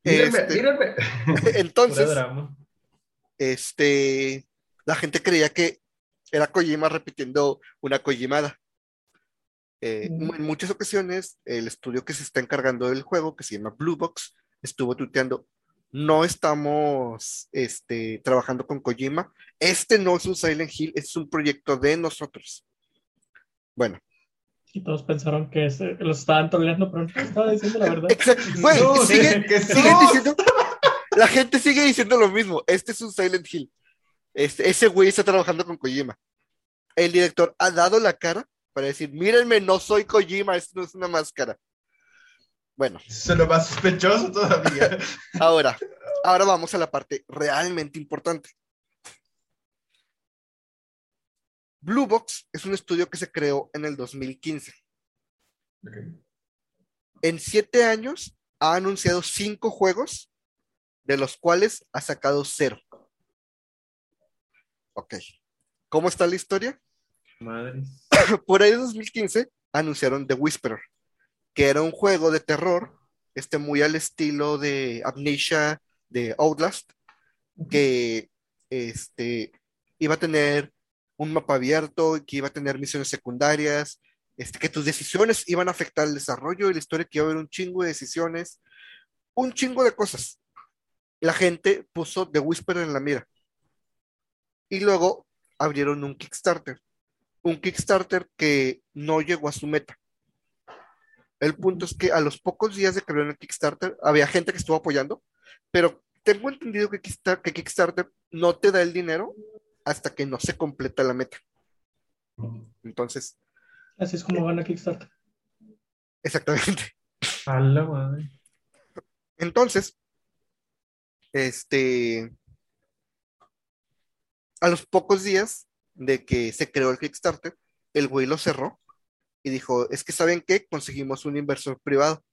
Mírenme, Este, mírenme. Entonces, drama. Este, la gente creía que era Kojima repitiendo una Kojimada. Eh, Ujú. En muchas ocasiones, el estudio que se está encargando del juego, que se llama Blue Box, estuvo tuiteando, no estamos este, trabajando con Kojima, este no es un Silent Hill, es un proyecto de nosotros. Bueno, Y todos pensaron que los estaban troleando, pero no estaba diciendo la verdad. exacto, güey, No, siguen, siguen diciendo, la gente sigue diciendo lo mismo, este es un Silent Hill, este, ese güey está trabajando con Kojima. El director ha dado la cara para decir, mírenme, no soy Kojima, esto no es una máscara. Bueno, Eso es lo más sospechoso todavía. ahora, ahora vamos a la parte realmente importante. Blue Box es un estudio que se creó en el 2015. Ok. En siete años ha anunciado cinco juegos, de los cuales ha sacado cero. Ok. ¿Cómo está la historia? Madres. Por ahí de 2015 anunciaron The Whisperer, que era un juego de terror, este muy al estilo de Amnesia de Outlast, que este, iba a tener un mapa abierto, que iba a tener misiones secundarias, este, que tus decisiones iban a afectar el desarrollo y la historia, que iba a haber un chingo de decisiones, un chingo de cosas. La gente puso The Whisperer en la mira. Y luego abrieron un Kickstarter un Kickstarter que no llegó a su meta. El punto es que a los pocos días de que abrieron el Kickstarter, había gente que estuvo apoyando, pero tengo entendido que Kickstarter, que Kickstarter no te da el dinero hasta que no se completa la meta. Entonces, Así es como van a Kickstarter. exactamente. A la madre. Entonces, este, a los pocos días de que se creó el Kickstarter, el güey lo cerró y dijo, es que saben qué, conseguimos un inversor privado.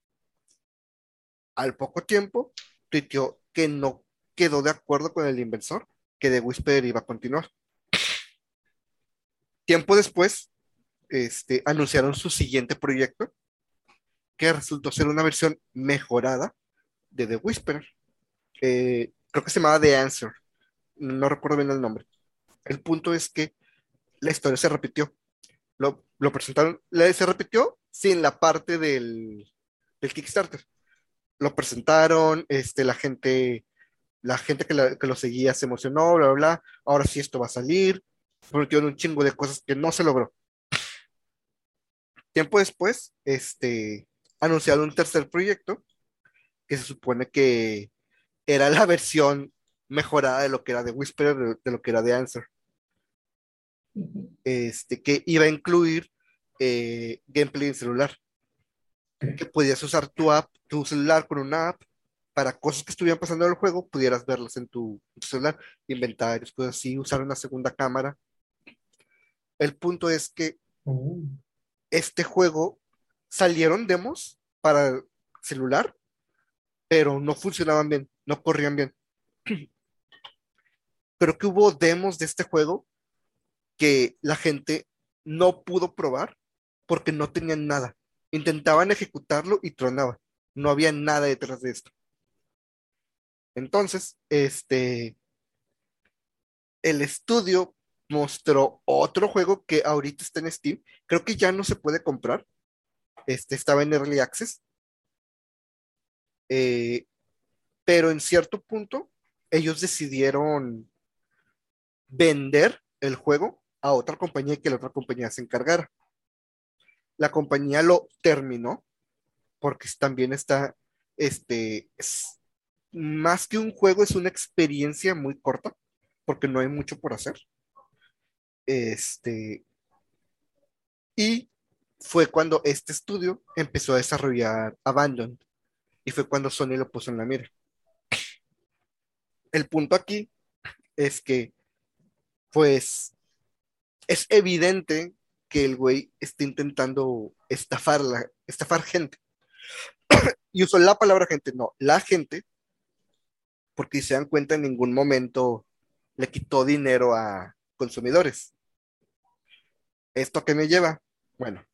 Al poco tiempo, tuiteó que no quedó de acuerdo con el inversor, que The Whisper iba a continuar. Tiempo después, este, anunciaron su siguiente proyecto, que resultó ser una versión mejorada de The Whisperer. Eh, creo que se llamaba The Answer. No recuerdo bien el nombre. El punto es que la historia se repitió. Lo, lo presentaron, se repitió sin la parte del, del Kickstarter. Lo presentaron, este, la gente la gente que, la- que lo seguía se emocionó, bla, bla, bla. Ahora sí esto va a salir. Prometieron un chingo de cosas que no se logró. Tiempo después, este, anunciaron un tercer proyecto que se supone que era la versión mejorada de lo que era de Whisper, de, de lo que era de Answer. Este, que iba a incluir eh, gameplay en celular. Que podías usar tu app, tu celular con una app para cosas que estuvieran pasando en el juego, pudieras verlas en tu, en tu celular, inventarios, cosas así, usar una segunda cámara. El punto es que Oh. este juego salieron demos para celular, pero no funcionaban bien, no corrían bien. Creo que hubo demos de este juego que la gente no pudo probar porque no tenían nada. Intentaban ejecutarlo y tronaba. No había nada detrás de esto. Entonces, este, el estudio mostró otro juego que ahorita está en Steam. Creo que ya no se puede comprar. Este estaba en Early Access. Eh, pero en cierto punto, ellos decidieron vender el juego a otra compañía y que la otra compañía se encargara. La compañía lo terminó porque también está, este, es- más que un juego, es una experiencia muy corta porque no hay mucho por hacer. Este, y fue cuando este estudio empezó a desarrollar Abandon y fue cuando Sony lo puso en la mira. El punto aquí es que, pues, es evidente que el güey está intentando estafar, la, estafar gente. y usó la palabra gente, no, la gente, porque si se dan cuenta, en ningún momento le quitó dinero a consumidores. ¿Esto a qué me lleva? Bueno,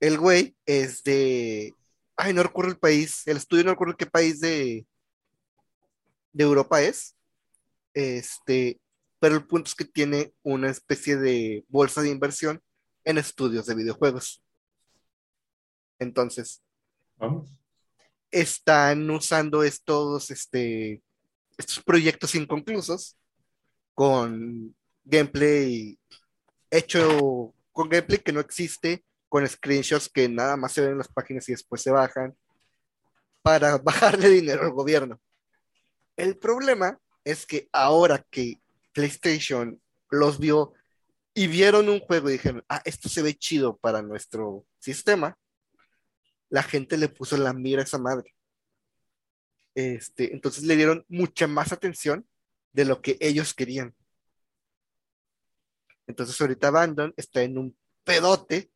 el güey es de. Ay, no recuerdo el país. El estudio no recuerdo qué país de, de Europa es. Este, pero el punto es que tiene una especie de bolsa de inversión en estudios de videojuegos. Entonces, Vamos. están usando estos, este, estos proyectos inconclusos con gameplay hecho con gameplay que no existe, con screenshots que nada más se ven en las páginas y después se bajan, para bajarle dinero al gobierno. El problema es que ahora que PlayStation los vio y vieron un juego y dijeron, ah, esto se ve chido para nuestro sistema, la gente le puso la mira a esa madre. Este, entonces le dieron mucha más atención de lo que ellos querían. Entonces ahorita Abandon está en un pedote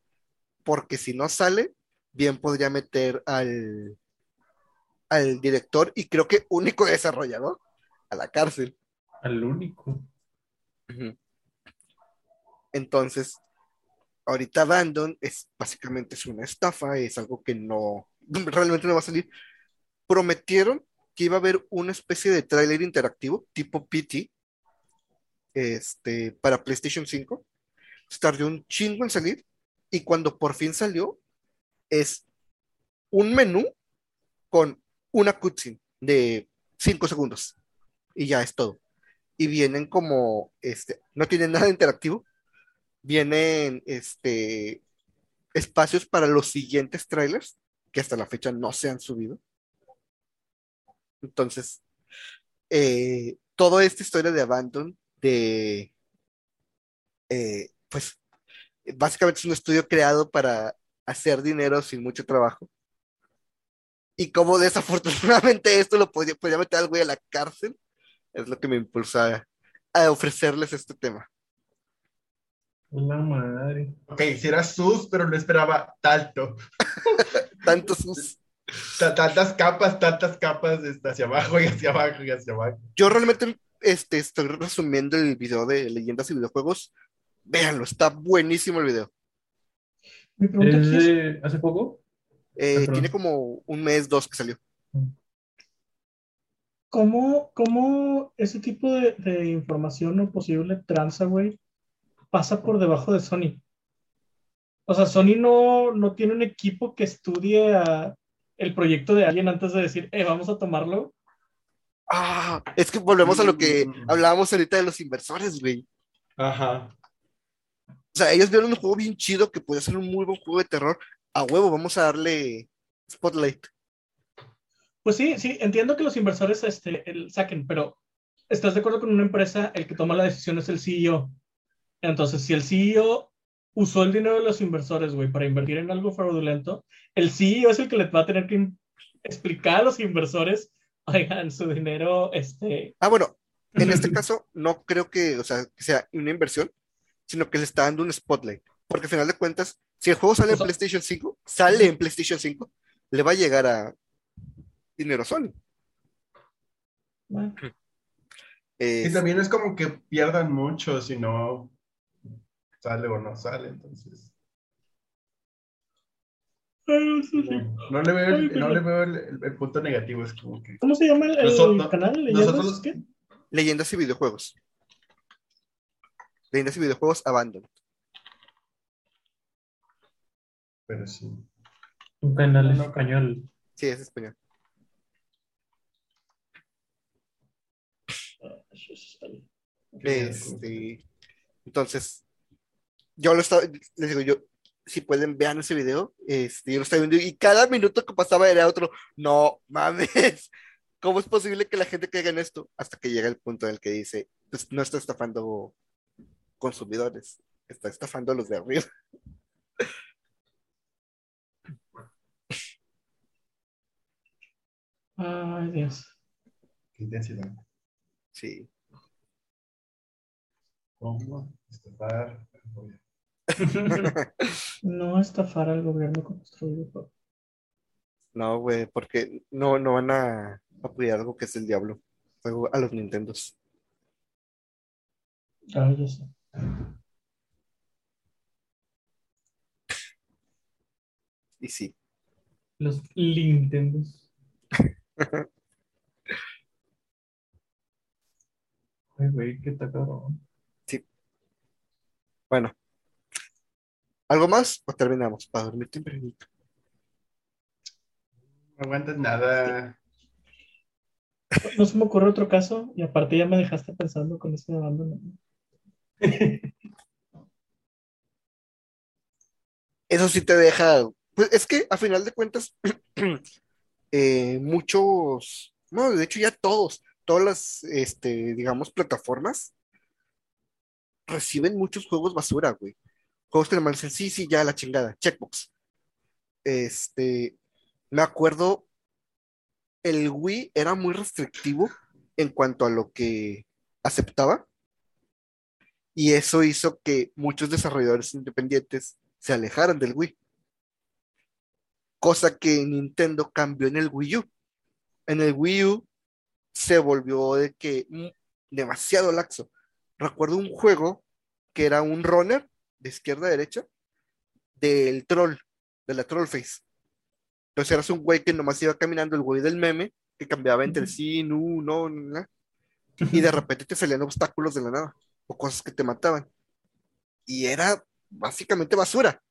porque si no sale, bien podría meter al, al director y creo que único desarrollador a la cárcel. Al único. Entonces, ahorita Abandon es básicamente es una estafa, es algo que no, realmente no va a salir. Prometieron que iba a haber una especie de tráiler interactivo tipo PT este, para PlayStation 5. Se Tardó un chingo en salir y cuando por fin salió es un menú con una cutscene de 5 segundos y ya es todo. Y vienen como, este, no tienen nada interactivo, vienen este, espacios para los siguientes trailers que hasta la fecha no se han subido. Entonces, eh, toda esta historia de Abandon, de, eh, pues, básicamente es un estudio creado para hacer dinero sin mucho trabajo. Y como desafortunadamente esto lo podía, podía meter al güey a la cárcel, es lo que me impulsa a ofrecerles este tema. La madre. Ok, si era sus, pero no esperaba tanto. Tantos sus... Ta- Tantas capas, tantas capas este, hacia abajo y hacia abajo y hacia abajo. Yo realmente este, estoy resumiendo el video de leyendas y videojuegos. Véanlo, está buenísimo el video. Mi pregunta ¿Es de hace poco? Eh, Ah, tiene como un mes, dos que salió. ¿cómo, cómo ese tipo de, de información o posible tranza, güey, pasa por debajo de Sony? O sea, Sony no, no tiene un equipo que estudie a- el proyecto de alguien antes de decir, eh, vamos a tomarlo. Ah, es que volvemos a lo que Mm. hablábamos ahorita de los inversores, güey. Ajá. O sea, ellos vieron un juego bien chido que podía ser un muy buen juego de terror. A huevo, vamos a darle spotlight. Pues sí, sí, entiendo que los inversores este, el, saquen, pero ¿estás de acuerdo con una empresa? El que toma la decisión es el CEO. Entonces, si el CEO usó el dinero de los inversores, güey, para invertir en algo fraudulento, el CEO es el que les va a tener que explicar a los inversores, oigan, su dinero, este, Ah, bueno, en este caso no creo que, o sea, que sea una inversión, sino que le está dando un spotlight. Porque al final de cuentas, si el juego sale en PlayStation 5, sale en PlayStation 5, le va a llegar a dinero Sony. bueno, Eh, Y también es como que pierdan mucho si no sale o no sale, entonces. No, no le veo, el, no le veo el, el- el punto negativo, es como que. ¿Cómo se llama el, el Nosotros- canal? ¿Leyendas? nosotros- ¿Qué? leyendas y videojuegos. Leyendas y videojuegos Abandon. Pero sí. Un canal en español. Sí, es español. Este, entonces, yo lo estaba, les digo yo, si pueden vean ese video, este, yo lo estaba viendo y cada minuto que pasaba era otro, no mames, ¿cómo es posible que la gente caiga en esto? Hasta que llega el punto en el que dice, pues no está estafando consumidores, está estafando a los de arriba. Ay, Dios. Qué intensidad. Sí. ¿Cómo? Estafar. No estafar al gobierno con nuestro videojuego. No, güey, porque no, no van a apoyar algo que es el diablo. Juego a los Nintendos. Ah, yo sé. Y sí. Los Nintendos. Ay, güey, qué está cabrón. Bueno. ¿Algo más? O terminamos para dormir tempranito. No aguantas nada. No se me ocurre otro caso y aparte ya me dejaste pensando con este abandono. Eso sí te deja. Pues es que a final de cuentas, eh, muchos, no, de hecho ya todos, todas las, este, digamos, plataformas reciben muchos juegos basura, güey. Juegos que nomás dicen, sí, sí, ya la chingada, checkbox. Este, me acuerdo, el Wii era muy restrictivo en cuanto a lo que aceptaba. Y eso hizo que muchos desarrolladores independientes se alejaran del Wii. Cosa que Nintendo cambió en el Wii U. En el Wii U se volvió de que mm, demasiado laxo. Recuerdo un juego que era un runner de izquierda a derecha del troll, de la troll face. Entonces eras un güey que nomás iba caminando, el güey del meme, que cambiaba entre sí, no, no, no, y de repente te salían obstáculos de la nada o cosas que te mataban. Y era básicamente basura.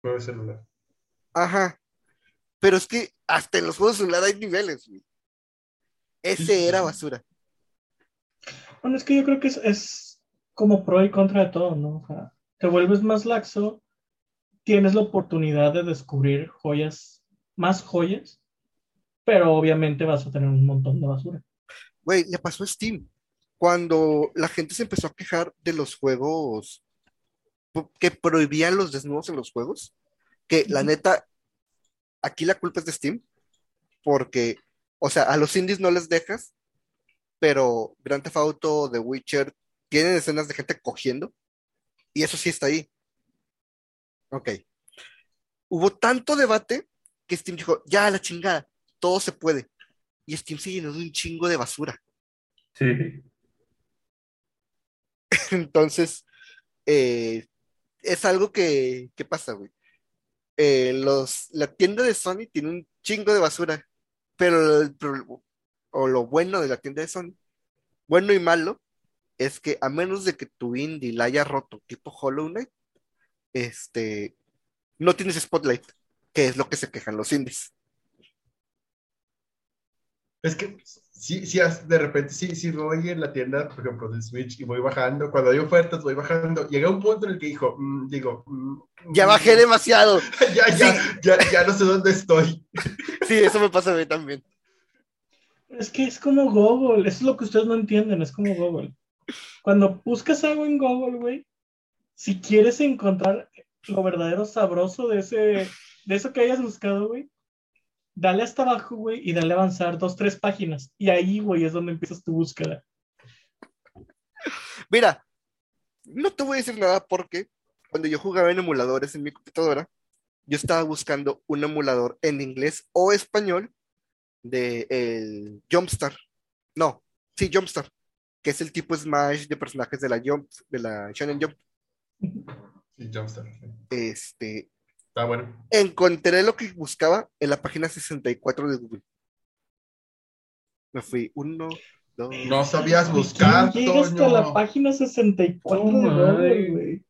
Juego de celular. Ajá. Pero es que hasta en los juegos de celular hay niveles, güey. Ese era basura. Bueno, es que yo creo que es, es como pro y contra de todo, ¿no? O sea, te vuelves más laxo, tienes la oportunidad de descubrir joyas, más joyas, pero obviamente vas a tener un montón de basura. Güey, le pasó a Steam. Cuando la gente se empezó a quejar de los juegos que prohibían los desnudos en los juegos, que la neta, aquí la culpa es de Steam, porque, o sea, a los indies no les dejas, pero Grand Theft Auto, The Witcher, tienen escenas de gente cogiendo, y eso sí está ahí. Ok. Hubo tanto debate que Steam dijo, ya, la chingada, todo se puede. Y Steam se llenó de un chingo de basura. Sí. Entonces, eh, es algo que, pasa, güey. Eh, los, la tienda de Sony tiene un chingo de basura, pero, o lo bueno de la tienda de Sony, bueno y malo, es que a menos de que tu indie la haya roto tipo Hollow Knight, este, no tienes Spotlight, que es lo que se quejan los indies. Es que sí, sí, de repente sí, sí voy en la tienda, por ejemplo, del Switch y voy bajando. Cuando hay ofertas, voy bajando. Llega un punto en el que dijo, mm, digo, mm, Ya mm, bajé demasiado. ya, ya, ya, ya no sé dónde estoy. Sí, eso me pasa a mí también. Es que es como Google, eso es lo que ustedes no entienden, es como Google. Cuando buscas algo en Google, güey, si quieres encontrar lo verdadero sabroso de ese, de eso que hayas buscado, güey, dale hasta abajo, güey, y dale a avanzar dos, tres páginas. Y ahí, güey, es donde empiezas tu búsqueda. Mira, no te voy a decir nada porque cuando yo jugaba en emuladores en mi computadora, yo estaba buscando un emulador en inglés o español de el Jumpstar. No, sí, Jumpstar, que es el tipo Smash de personajes de la Jump, de la Shonen Jump. Sí, Jumpstart. sí. Este, Está bueno. encontré lo que buscaba en la página 64 de Google. Me fui uno, dos, No sabías ¿Y buscar, llega hasta la página 64 de Google, güey?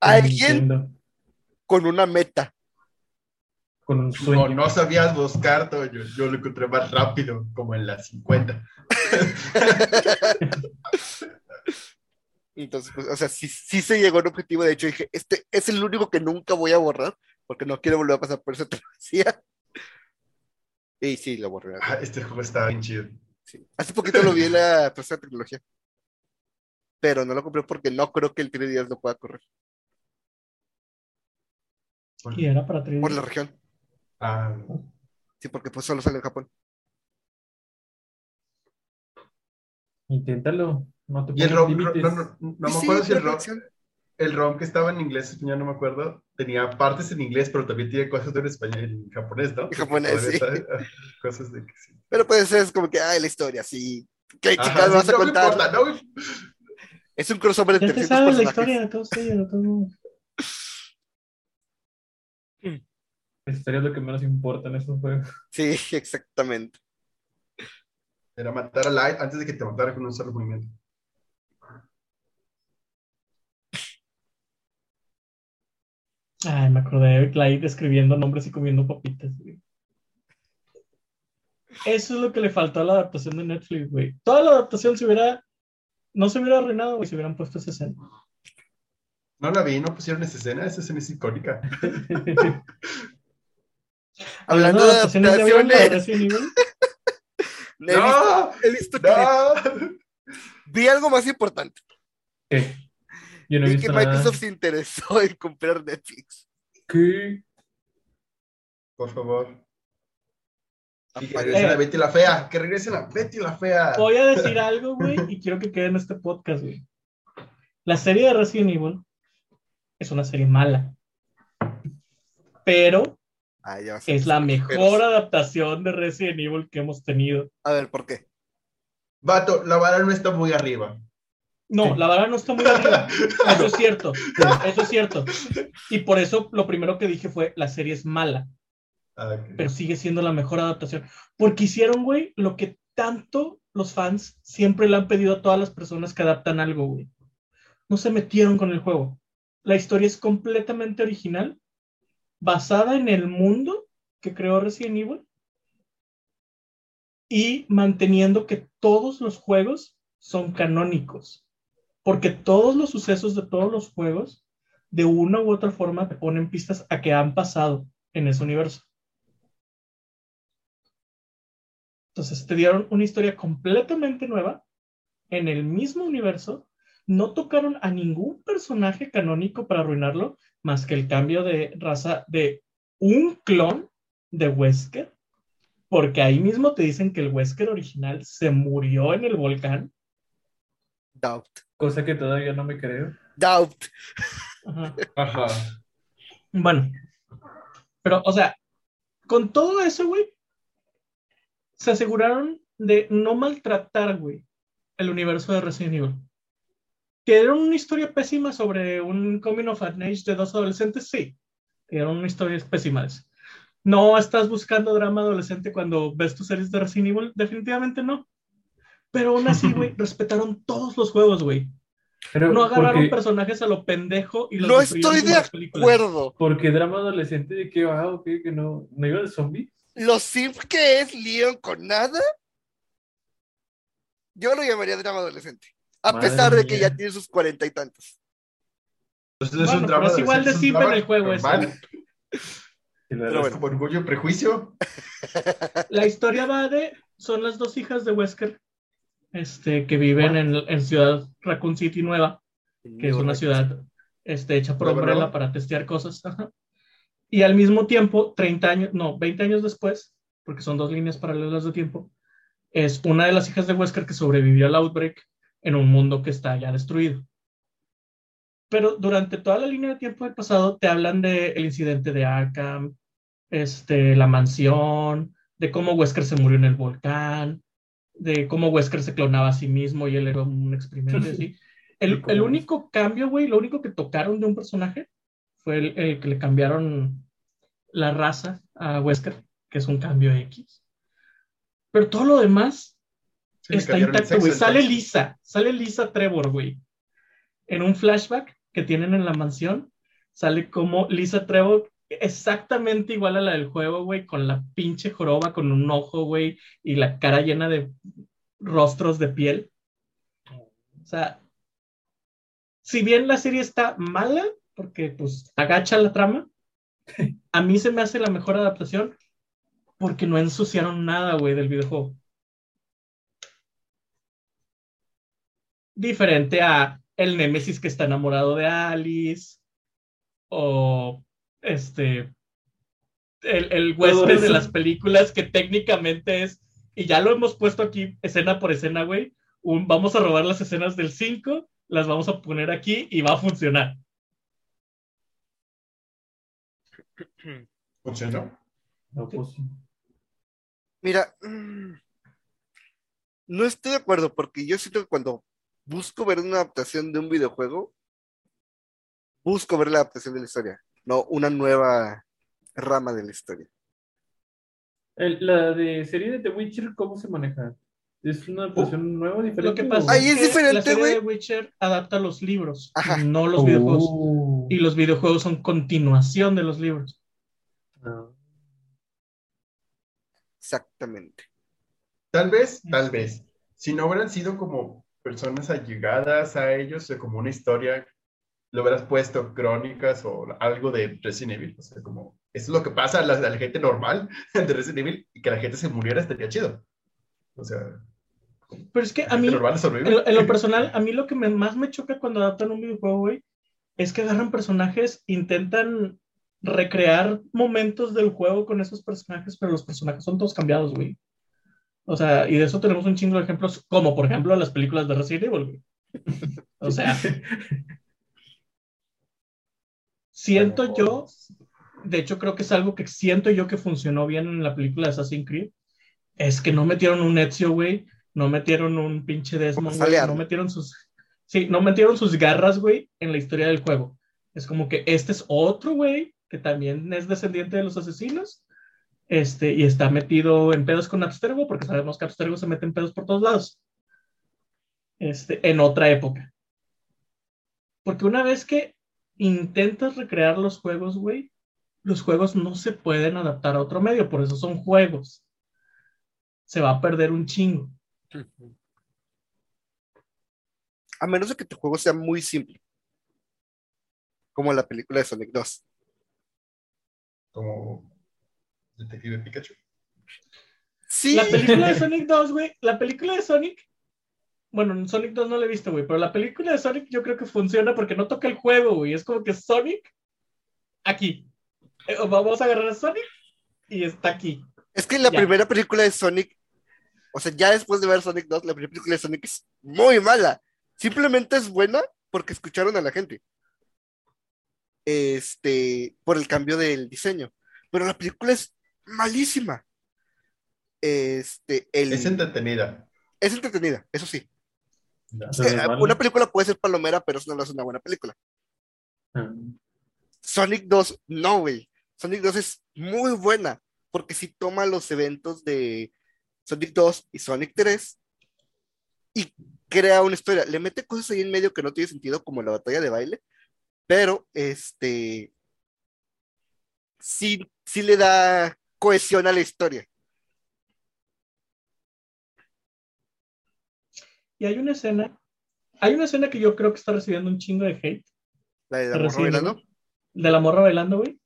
alguien con una meta. Con un No, sueño. no sabías buscar, Toño. Yo lo encontré más rápido, como en las 50. Entonces, pues, o sea, sí, sí se llegó a un objetivo. De hecho, dije, este es el único que nunca voy a borrar, porque no quiero volver a pasar por esa travesía. Y sí, lo borré. Ah, este juego estaba bien chido. sí. Hace poquito lo vi en la tercera tecnología. Pero no lo compré porque no creo que el 3DS lo pueda correr Y era para 3D. por la región. Ah, Sí, porque pues solo sale en Japón. Inténtalo. No te y el ROM, límites. no, no, no me sí, acuerdo si la el ROM, el ROM que estaba en inglés, español, no me acuerdo, tenía partes en inglés, pero también tiene cosas en español, en japonés, ¿no? En japonés, sí. ah, Cosas de que sí. Pero pues es como que, ay, la historia, sí. ¿Qué chicas vas a no contar? importa, no me- Es un crossover te 300 sabes la personajes. historia, todos ellos, todos. La historia es lo que menos importa en esos juegos. Sí, exactamente. Era matar a Light antes de que te matara con un solo movimiento. Ay, me acordé de Clyde escribiendo nombres y comiendo papitas, güey. Eso es lo que le faltó a la adaptación de Netflix, güey. Toda la adaptación se hubiera, no se hubiera arruinado, güey, si hubieran puesto esa escena. No la vi, no pusieron esa escena, esa escena es icónica. Hablando de adaptaciones, ¿ya la Evil? he visto, ¡No! he visto que ¡No! vi algo más importante. ¿Qué? Yo no he Vi visto que nada. Microsoft se interesó en comprar Netflix. ¿Qué? Por favor. Y que Apare- regresen Eh. a Betty la Fea, que regresen a Betty la Fea. Voy a decir algo, güey, y quiero que quede en este podcast, güey. La serie de Resident Evil es una serie mala, pero Ah, ya es la mejor adaptación de Resident Evil que hemos tenido. A ver, ¿por qué? Vato, la vara no está muy arriba. No, Sí. la verdad no está muy arriba. Eso es cierto. Eso es cierto. Y por eso lo primero que dije fue, la serie es mala, Ah, pero sigue siendo la mejor adaptación. Porque hicieron, güey, lo que tanto los fans siempre le han pedido a todas las personas que adaptan algo, güey. No se metieron con el juego. La historia es completamente original, basada en el mundo que creó Resident Evil y manteniendo que todos los juegos son canónicos. Porque todos los sucesos de todos los juegos, de una u otra forma, te ponen pistas a que han pasado en ese universo. Entonces te dieron una historia completamente nueva en el mismo universo. No tocaron a ningún personaje canónico para arruinarlo, más que el cambio de raza de un clon de Wesker, porque ahí mismo te dicen que el Wesker original se murió en el volcán. Doubt. Cosa que todavía no me creo. Doubt. Ajá. Ajá. Bueno, pero, o sea, con todo eso, güey, se aseguraron de no maltratar, güey, el universo de Resident Evil. Que era una historia pésima sobre un coming of age de dos adolescentes, sí. Que eran una historia pésimas. ¿No estás buscando drama adolescente cuando ves tus series de Resident Evil? Definitivamente no. Pero aún así, güey, respetaron todos los juegos, güey. Pero No agarraron porque, personajes a lo pendejo y los No estoy de acuerdo. porque drama adolescente de qué va o qué, que no, no iba de zombies. Lo simp que es Leon con nada, yo lo llamaría drama adolescente. A Madre pesar de que mía. ya tiene sus cuarenta y tantos. Entonces es Bueno, un drama pero es igual de simple el juego. Y la Pero bueno. es como orgullo y prejuicio. La historia va de. Son las dos hijas de Wesker este, que viven en, en Ciudad Raccoon City Nueva, que es una ciudad este, hecha por Umbrella para testear cosas. ajá. Y al mismo tiempo, 30 años, no, 20 años después, porque son dos líneas paralelas de tiempo, es una de las hijas de Wesker que sobrevivió al Outbreak en un mundo que está ya destruido. Pero durante toda la línea de tiempo del pasado te hablan del incidente de Arkham, este, la mansión, de cómo Wesker se murió en el volcán, de cómo Wesker se clonaba a sí mismo y él era un experimento así. El, el único cambio, güey, lo único que tocaron de un personaje fue el, el que le cambiaron la raza a Wesker, que es un cambio X. Pero todo lo demás Sí, está intacto, güey. Sale. Lisa, sale Lisa Trevor, güey. En un flashback que tienen en la mansión, sale como Lisa Trevor, exactamente igual a la del juego, güey, con la pinche joroba, con un ojo, güey, y la cara llena de rostros de piel. O sea, si bien la serie está mala, porque pues agacha la trama, a mí se me hace la mejor adaptación porque no ensuciaron nada, güey, del videojuego. Diferente a el Némesis que está enamorado de Alice, o este, el, el Wesker de las películas que técnicamente es, y ya lo hemos puesto aquí escena por escena, güey, un, vamos a robar las escenas del 5, las vamos a poner aquí y va a funcionar. ¿Funcionó? No, pues. Mira, mm, no estoy de acuerdo porque yo siento que cuando busco ver una adaptación de un videojuego, busco ver la adaptación de la historia, no una nueva rama de la historia. El- la de serie de The Witcher, ¿cómo se maneja? ¿Es una adaptación nueva, diferente? Lo que pasa o- Ahí es que diferente, la serie güey. de Witcher adapta los libros, Ajá. no los videojuegos. Oh. Y los videojuegos son continuación de los libros. Ah. Exactamente. Tal vez, tal vez. Si no hubieran sido como personas allegadas a ellos, como una historia, le hubieras puesto crónicas o algo de Resident Evil. O sea, como, eso es lo que pasa a la, a la gente normal de Resident Evil y que la gente se muriera estaría chido. O sea, Pero es que a mí, en lo, en lo personal, a mí lo que me- más me choca cuando adaptan un videojuego, güey, es que agarran personajes, intentan recrear momentos del juego con esos personajes, pero los personajes son todos cambiados, güey. O sea, y de eso tenemos un chingo de ejemplos, como por ejemplo las películas de Resident Evil. O sea, siento yo, de hecho creo que es algo que siento yo que funcionó bien en la película de Assassin's Creed, es que no metieron un Ezio, güey, no metieron un pinche Desmond, güey, no metieron sus, sí, no metieron sus garras, güey, en la historia del juego. Es como que este es otro, güey, que también es descendiente de los asesinos, este, y está metido en pedos con Abstergo, porque sabemos que Abstergo se mete en pedos por todos lados. Este, en otra época. Porque una vez que intentas recrear los juegos, güey, los juegos no se pueden adaptar a otro medio, por eso son juegos. Se va a perder un chingo. A menos de que tu juego sea muy simple. Como la película de Sonic 2. Como Detective Pikachu. Sí, La película de Sonic 2, güey, la película de Sonic, bueno, en Sonic 2 no la he visto, güey, pero la película de Sonic yo creo que funciona porque no toca el juego, güey, es como que Sonic aquí. Eh, Vamos a agarrar a Sonic y está aquí. es que la Ya. primera película de Sonic, o sea, ya después de ver Sonic 2, la primera película de Sonic es muy mala. Simplemente es buena porque escucharon a la gente. Este, por el cambio del diseño. Pero la película es malísima. Este, el, Es entretenida. es entretenida, eso sí. Es que, vale. una película puede ser palomera, pero eso no lo hace una buena película. Ah. Sonic 2, no, güey. Sonic 2 es muy buena, porque si toma los eventos de Sonic 2 y Sonic 3 y crea una historia. Le mete cosas ahí en medio que no tiene sentido, como la batalla de baile, pero este sí, sí le da cohesiona la historia. Y hay una escena, hay una escena que yo creo que está recibiendo un chingo de hate La de Amor Resident Bailando. De la morra bailando, güey.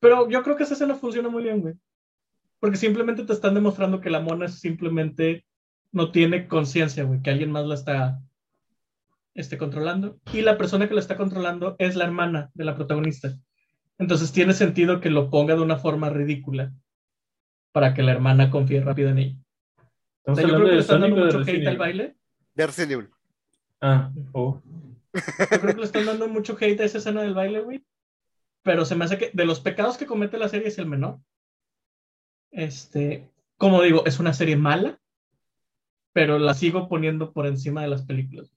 Pero yo creo que esa escena funciona muy bien, güey. Porque simplemente te están demostrando que la mona simplemente no tiene conciencia, güey, que alguien más la está esté controlando. Y la persona que la está controlando es la hermana de la protagonista. Entonces tiene sentido que lo ponga de una forma ridícula para que la hermana confíe rápido en ella. O ¿Estamos sea, yo creo que le están dando mucho hate al baile. De Resident. Ah, oh. Yo creo que le están dando mucho hate a esa escena del baile, güey. Pero se me hace que de los pecados que comete la serie es el menor. Este, como digo, es una serie mala, pero la sigo poniendo por encima de las películas.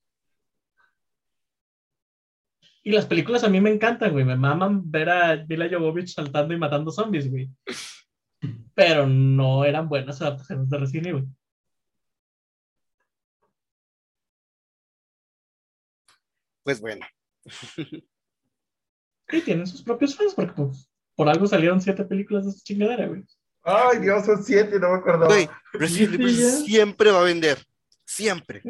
Y las películas a mí me encantan, güey. Me maman ver a Mila Jovovich saltando y matando zombies, güey. Pero no eran buenas adaptaciones de Resident Evil. Pues bueno. Y tienen sus propios fans, porque pues, por algo salieron siete películas de esa chingadera, güey. Ay, Dios, son siete, no me acuerdo. Güey, Resident ¿Viste Evil siempre va a vender. Siempre.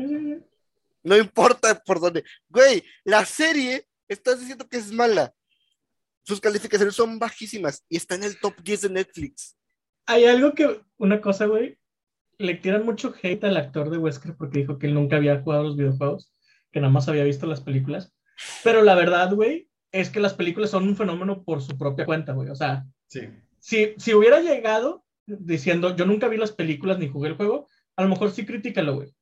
No importa por dónde. Güey, la serie, estás diciendo que es mala. Sus calificaciones son bajísimas y está en el top 10 de Netflix. Hay algo que, una cosa, güey, le tiran mucho hate al actor de Wesker porque dijo que él nunca había jugado los videojuegos, que nada más había visto las películas. Pero la verdad, güey, es que las películas son un fenómeno por su propia cuenta, güey. O sea, Sí. si, si hubiera llegado diciendo yo nunca vi las películas ni jugué el juego, a lo mejor sí críticalo, güey.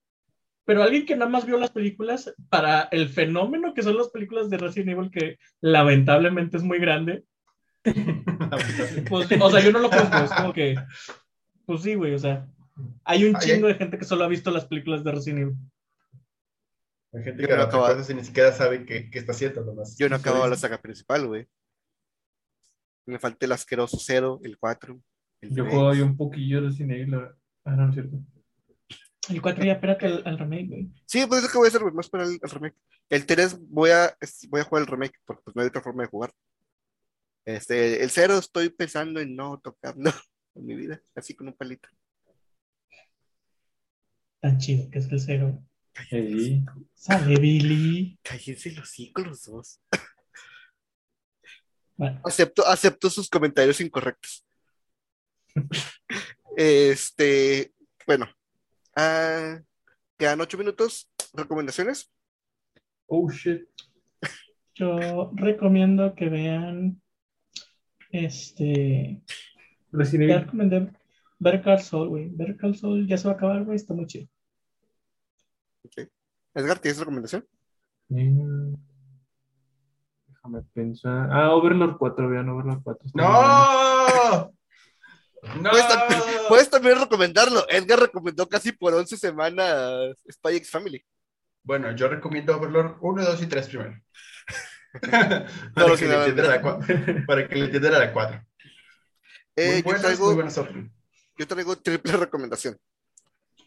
Pero alguien que nada más vio las películas, para el fenómeno que son las películas de Resident Evil, que lamentablemente es muy grande, pues, o sea, yo no lo juzgo, es como que, pues sí, güey, o sea, hay un chingo de gente que solo ha visto las películas de Resident Evil. Hay gente Yo que no acabo- cosas y ni siquiera sabe qué, qué está haciendo nomás. Yo no acababa la saga principal, güey. Me falta el asqueroso 0, el 4. El Yo 3. juego ahí un poquillo de Resident Evil. la- Ah, no, no es cierto. El 4 ya espérate al, al remake, güey. Sí, pues es lo que voy a hacer, güey, más para el, el remake. El 3 voy a, es- voy a jugar el remake, porque pues no hay otra forma de jugar. Este, el 0 estoy pensando en no tocarlo en mi vida, así con un palito. Tan chido que es el cero. Sí. Sale Billy. Cállense los hocico los dos. Bueno, Acepto, acepto sus comentarios incorrectos. Este, bueno, ah, quedan ocho minutos. ¿Recomendaciones? Oh, shit. yo recomiendo que vean este. Resident Ya Evil. recomendé Better Call Saul, güey. Better Call Saul ya se va a acabar, güey. Está muy chido. Edgar, ¿tienes recomendación? Mm, Déjame pensar. Ah, Overlord 4, vean Overlord 4. está ¡No! ¡No! Puedes, tam- puedes también recomendarlo. Edgar recomendó casi por 11 semanas Spy X Family. Bueno, yo recomiendo Overlord 1, 2 y 3 primero. No, para, sí, que le no, entiendan no. a la para que le entiendan a la 4. Eh, muy yo, buenas, traigo, muy buenas opciones. yo traigo triple recomendación.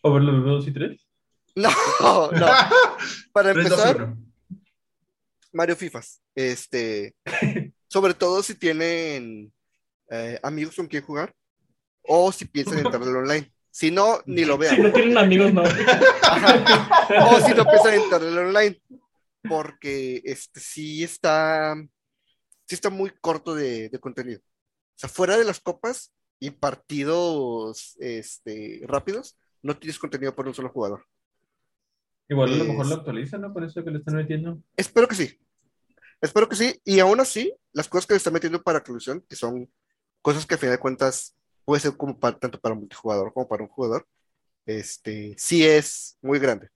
Overlord 2 y 3. No, no. Para 3, 2, empezar, 1. Mario Fifas. Este, sobre todo si tienen eh, amigos con quien jugar o si piensan entrar al online. Si no, ni lo vean. Si no tienen amigos, no. Ajá. O si no piensan entrar al online. Porque este sí está, sí está muy corto de, de contenido. O sea, fuera de las copas y partidos este, rápidos, no tienes contenido por un solo jugador. Igual a lo Es- mejor lo actualizan, ¿no? Por eso que le están metiendo. Espero que sí. Espero que sí. Y aún así, las cosas que le están metiendo para inclusión, que son cosas que a final de cuentas puede ser como para, tanto para multijugador como para un jugador, este, sí es muy grande.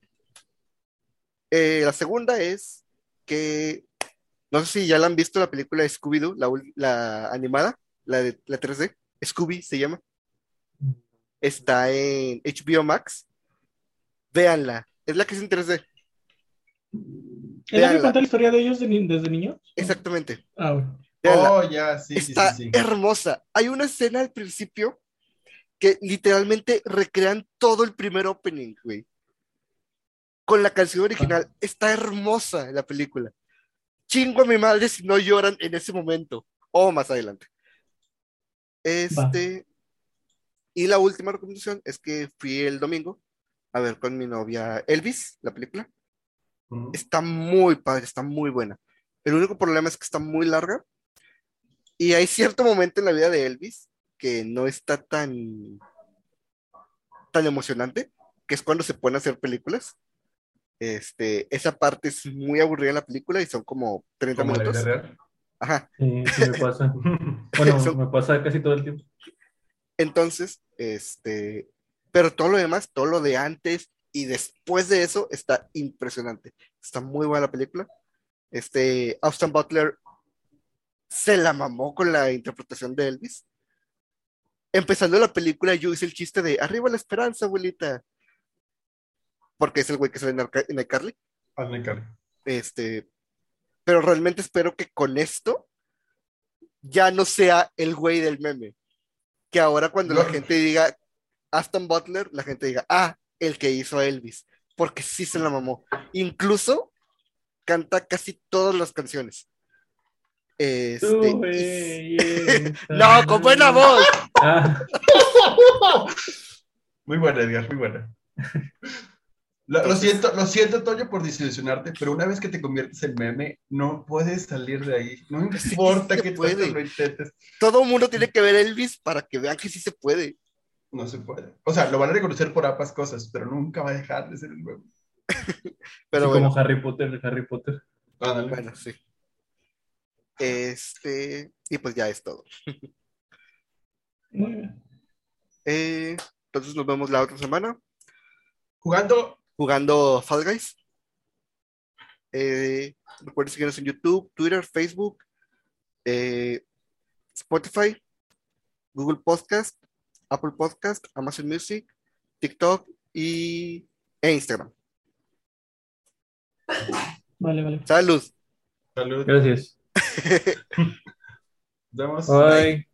Eh, la segunda es que, no sé si ya la han visto la película de Scooby-Doo, la, la animada, la de la 3D, Scooby se llama. Está en HBO Max. Véanla. Es la que es en 3D. ¿Es la que cuenta la historia de ellos de ni- desde niños? Exactamente. Ah, bueno. Oh, ya, sí, sí, Está sí, sí. hermosa. Hay una escena al principio que literalmente recrean todo el primer opening, güey. Con la canción original. Está hermosa la película. Chingo a mi madre si no lloran en ese momento. O más adelante. Este, y la última recomendación es que fui el domingo a ver con mi novia Elvis, la película. Ujú. Está muy padre, está muy buena. El único problema es que está muy larga y hay cierto momento en la vida de Elvis que no está tan, tan emocionante, que es cuando se a hacer películas. Este, esa parte es muy aburrida en la película y son como 30 Como minutos. Ajá. Sí, sí me pasa. Bueno, Son- me pasa casi todo el tiempo. Entonces, este, pero todo lo demás, todo lo de antes y después de eso está impresionante. Está muy buena la película. Este, Austin Butler se la mamó con la interpretación de Elvis. Empezando la película, yo hice el chiste de arriba la esperanza, abuelita. Porque es el güey que sale en Arca- en iCarly. Este, pero realmente espero que con esto ya no sea el güey del meme. Que ahora cuando la No. gente diga Aston Butler, la gente diga, ah, el que hizo a Elvis. Porque sí se la mamó. Incluso canta casi todas las canciones. Este, no, con buena voz. Ah, Muy buena, Edgar, muy buena. Lo, siento, lo siento, Toño, por desilusionarte, pero una vez que te conviertes en meme, no puedes salir de ahí. No importa sí que puede. lo intentes, Todo el mundo tiene que ver Elvis para que vean que sí se puede. no se puede. O sea, lo van a reconocer por ambas cosas, pero nunca va a dejar de ser el meme. Pero así bueno, como Harry Potter de Harry Potter. Bueno, sí. Este, y pues ya es todo. Muy bien. Eh, entonces nos vemos la otra semana. Jugando, jugando Fall Guys. Eh, recuerden seguirnos en YouTube, Twitter, Facebook, eh, Spotify, Google Podcast, Apple Podcast, Amazon Music, TikTok y, e Instagram. Vale, vale. Salud. salud. Gracias. Nos vemos. Bye.